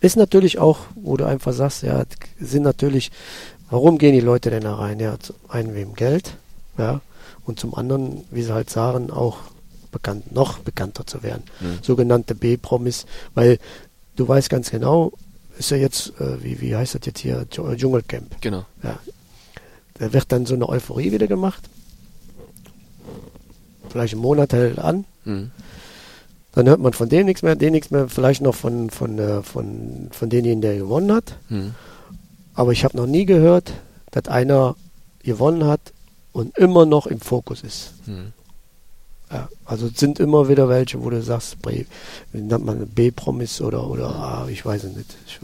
Ist natürlich auch, wo du einfach sagst, ja, sind natürlich, warum gehen die Leute denn da rein? Ja, zum einen wegen Geld, ja, und zum anderen, wie sie halt sagen, auch bekannt, noch bekannter zu werden. Hm. Sogenannte B-Promis, weil du weißt ganz genau, ist ja jetzt, äh, wie, wie heißt das jetzt hier, Dschung- Dschungelcamp. Genau. Ja. Da wird dann so eine Euphorie wieder gemacht. Vielleicht einen Monat hält an. Hm. Dann hört man von dem nichts mehr, dem nichts mehr, vielleicht noch von, von, äh, von, von demjenigen, der gewonnen hat. Hm. Aber ich habe noch nie gehört, dass einer gewonnen hat und immer noch im Fokus ist. Hm. Ja, also es sind immer wieder welche, wo du sagst, nennt man B-Promis oder, oder A, ich weiß es nicht. Ich,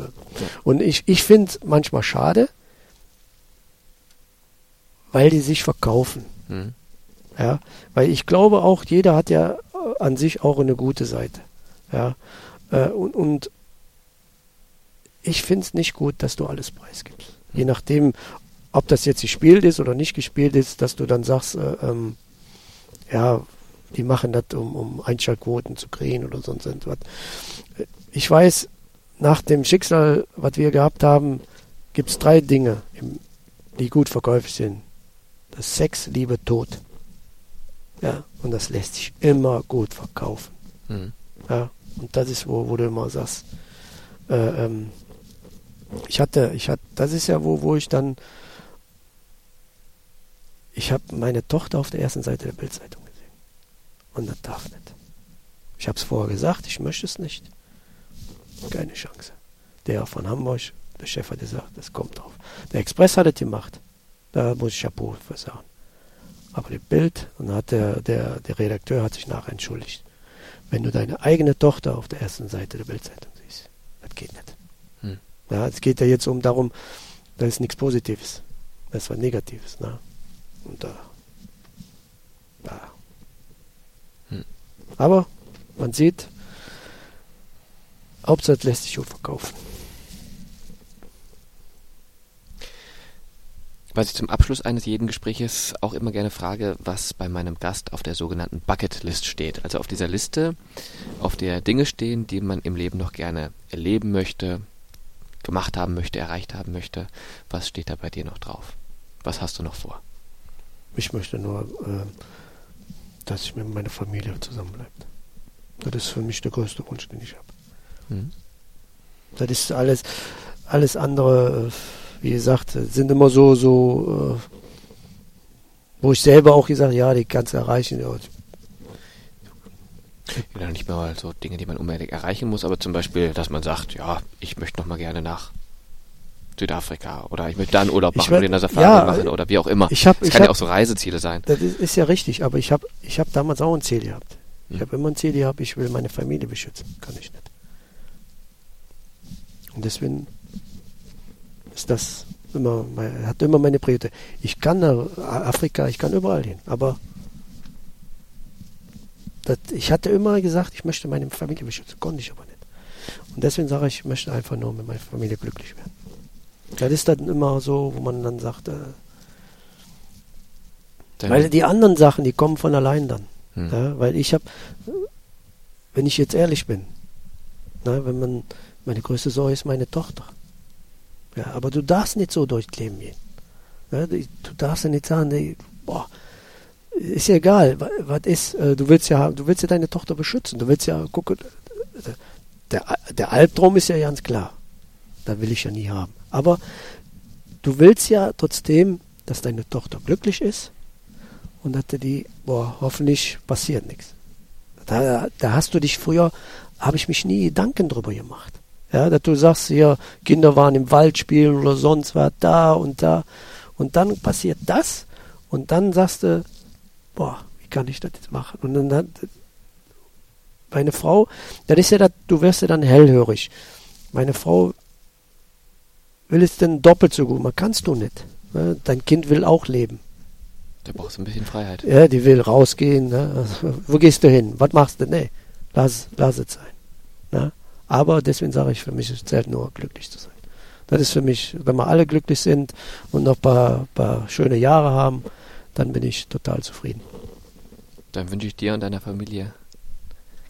und ich, ich finde es manchmal schade, weil die sich verkaufen. Hm. Ja, weil ich glaube auch, jeder hat ja äh, an sich auch eine gute Seite. Ja, äh, und, und ich finde es nicht gut, dass du alles preisgibst. Je nachdem, ob das jetzt gespielt ist oder nicht gespielt ist, dass du dann sagst, äh, ähm, ja, die machen das, um, um Einschaltquoten zu kriegen oder sonst irgendwas. Ich weiß, nach dem Schicksal, was wir gehabt haben, gibt es drei Dinge, die gut verkäuflich sind. Das Sex, Liebe, Tod. Ja, und das lässt sich immer gut verkaufen. Hm. Ja, und das ist, wo, wo du immer sagst, äh, ähm, ich hatte, ich hatte, das ist ja, wo, wo ich dann, ich habe meine Tochter auf der ersten Seite der Bildzeitung gesehen. Und das darf nicht. Ich habe es vorher gesagt, ich möchte es nicht. Keine Chance. Der von Hamburg, der Chef hat gesagt, das kommt drauf. Der Express hat es gemacht. Da muss ich Chapeau für sagen. Aber die Bild, und hat der, der, der Redakteur hat sich nachher entschuldigt. Wenn du deine eigene Tochter auf der ersten Seite der Bildzeitung siehst, das geht nicht. Hm. Ja, es geht ja jetzt um darum, da ist nichts Positives. Das was Negatives. Ne? Und da. ja. Hm. Aber man sieht, Hauptsache lässt sich gut verkaufen. Was ich zum Abschluss eines jeden Gespräches auch immer gerne frage, was bei meinem Gast auf der sogenannten Bucketlist steht. Also auf dieser Liste, auf der Dinge stehen, die man im Leben noch gerne erleben möchte, gemacht haben möchte, erreicht haben möchte. Was steht da bei dir noch drauf? Was hast du noch vor? Ich möchte nur, äh, dass ich mit meiner Familie zusammenbleibt. Das ist für mich der größte Wunsch, den ich habe. Hm. Das ist alles, alles andere, äh, wie gesagt, sind immer so, so, äh, wo ich selber auch gesagt ja, die kannst du erreichen. Ja, Ja, nicht mehr so Dinge, die man unbedingt erreichen muss, aber zum Beispiel, dass man sagt, ja, ich möchte noch mal gerne nach Südafrika oder ich möchte da einen Urlaub Ich machen werd- oder in der Safari ja, machen oder wie auch immer. ich hab- das ich kann ja hab- auch so Reiseziele sein. Das ist, ist ja richtig, aber ich habe ich hab damals auch ein Ziel gehabt. Ich Hm. habe immer ein Ziel gehabt, ich will meine Familie beschützen. Kann ich nicht. Und deswegen ist das immer, mein- hat immer meine Priorität. Ich kann nach Afrika, ich kann überall hin, aber das, ich hatte immer gesagt, ich möchte meine Familie beschützen, konnte ich aber nicht. Und deswegen sage ich, ich möchte einfach nur mit meiner Familie glücklich werden. Das ist dann immer so, wo man dann sagt, äh, Dann- weil die anderen Sachen, die kommen von allein dann. Hm. Ja, weil ich habe, wenn ich jetzt ehrlich bin, na, wenn man, meine größte Sorge ist meine Tochter. Ja, aber du darfst nicht so durchs Leben gehen. Ja, die- du darfst ja nicht sagen, die, boah, ist ja egal, wa- was ist, äh, du willst ja, du willst ja deine Tochter beschützen, du willst ja, gucken, der, der Albtraum ist ja ganz klar. Da will ich ja nie haben. Aber du willst ja trotzdem, dass deine Tochter glücklich ist und dass die, boah, hoffentlich passiert nichts. Da, da hast du dich früher, habe ich mich nie Gedanken drüber gemacht. Ja, dass du sagst, hier, Kinder waren im Wald spielen oder sonst was da und da. Und dann passiert das und dann sagst du, boah, wie kann ich das jetzt machen? Und dann hat meine Frau, das ist ja das, du wirst ja dann hellhörig. Meine Frau will es denn doppelt so gut, man kannst du nicht. Ne? Dein Kind will auch leben. Da brauchst du ein bisschen Freiheit. Ja, die will rausgehen. Ne? Wo gehst du hin? Was machst du? Nee, lass, lass es sein. Ne? Aber deswegen sage ich, für mich es zählt nur glücklich zu sein. Das ist für mich, wenn wir alle glücklich sind und noch ein paar, paar schöne Jahre haben, dann bin ich total zufrieden. Dann wünsche ich dir und deiner Familie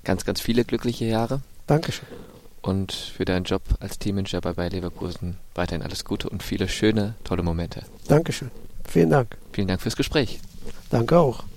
ganz, ganz viele glückliche Jahre Dankeschön. Und für deinen Job als Teammanager bei Bayer Leverkusen weiterhin alles Gute und viele schöne, tolle Momente. Dankeschön. Vielen Dank. Vielen Dank fürs Gespräch. Danke auch.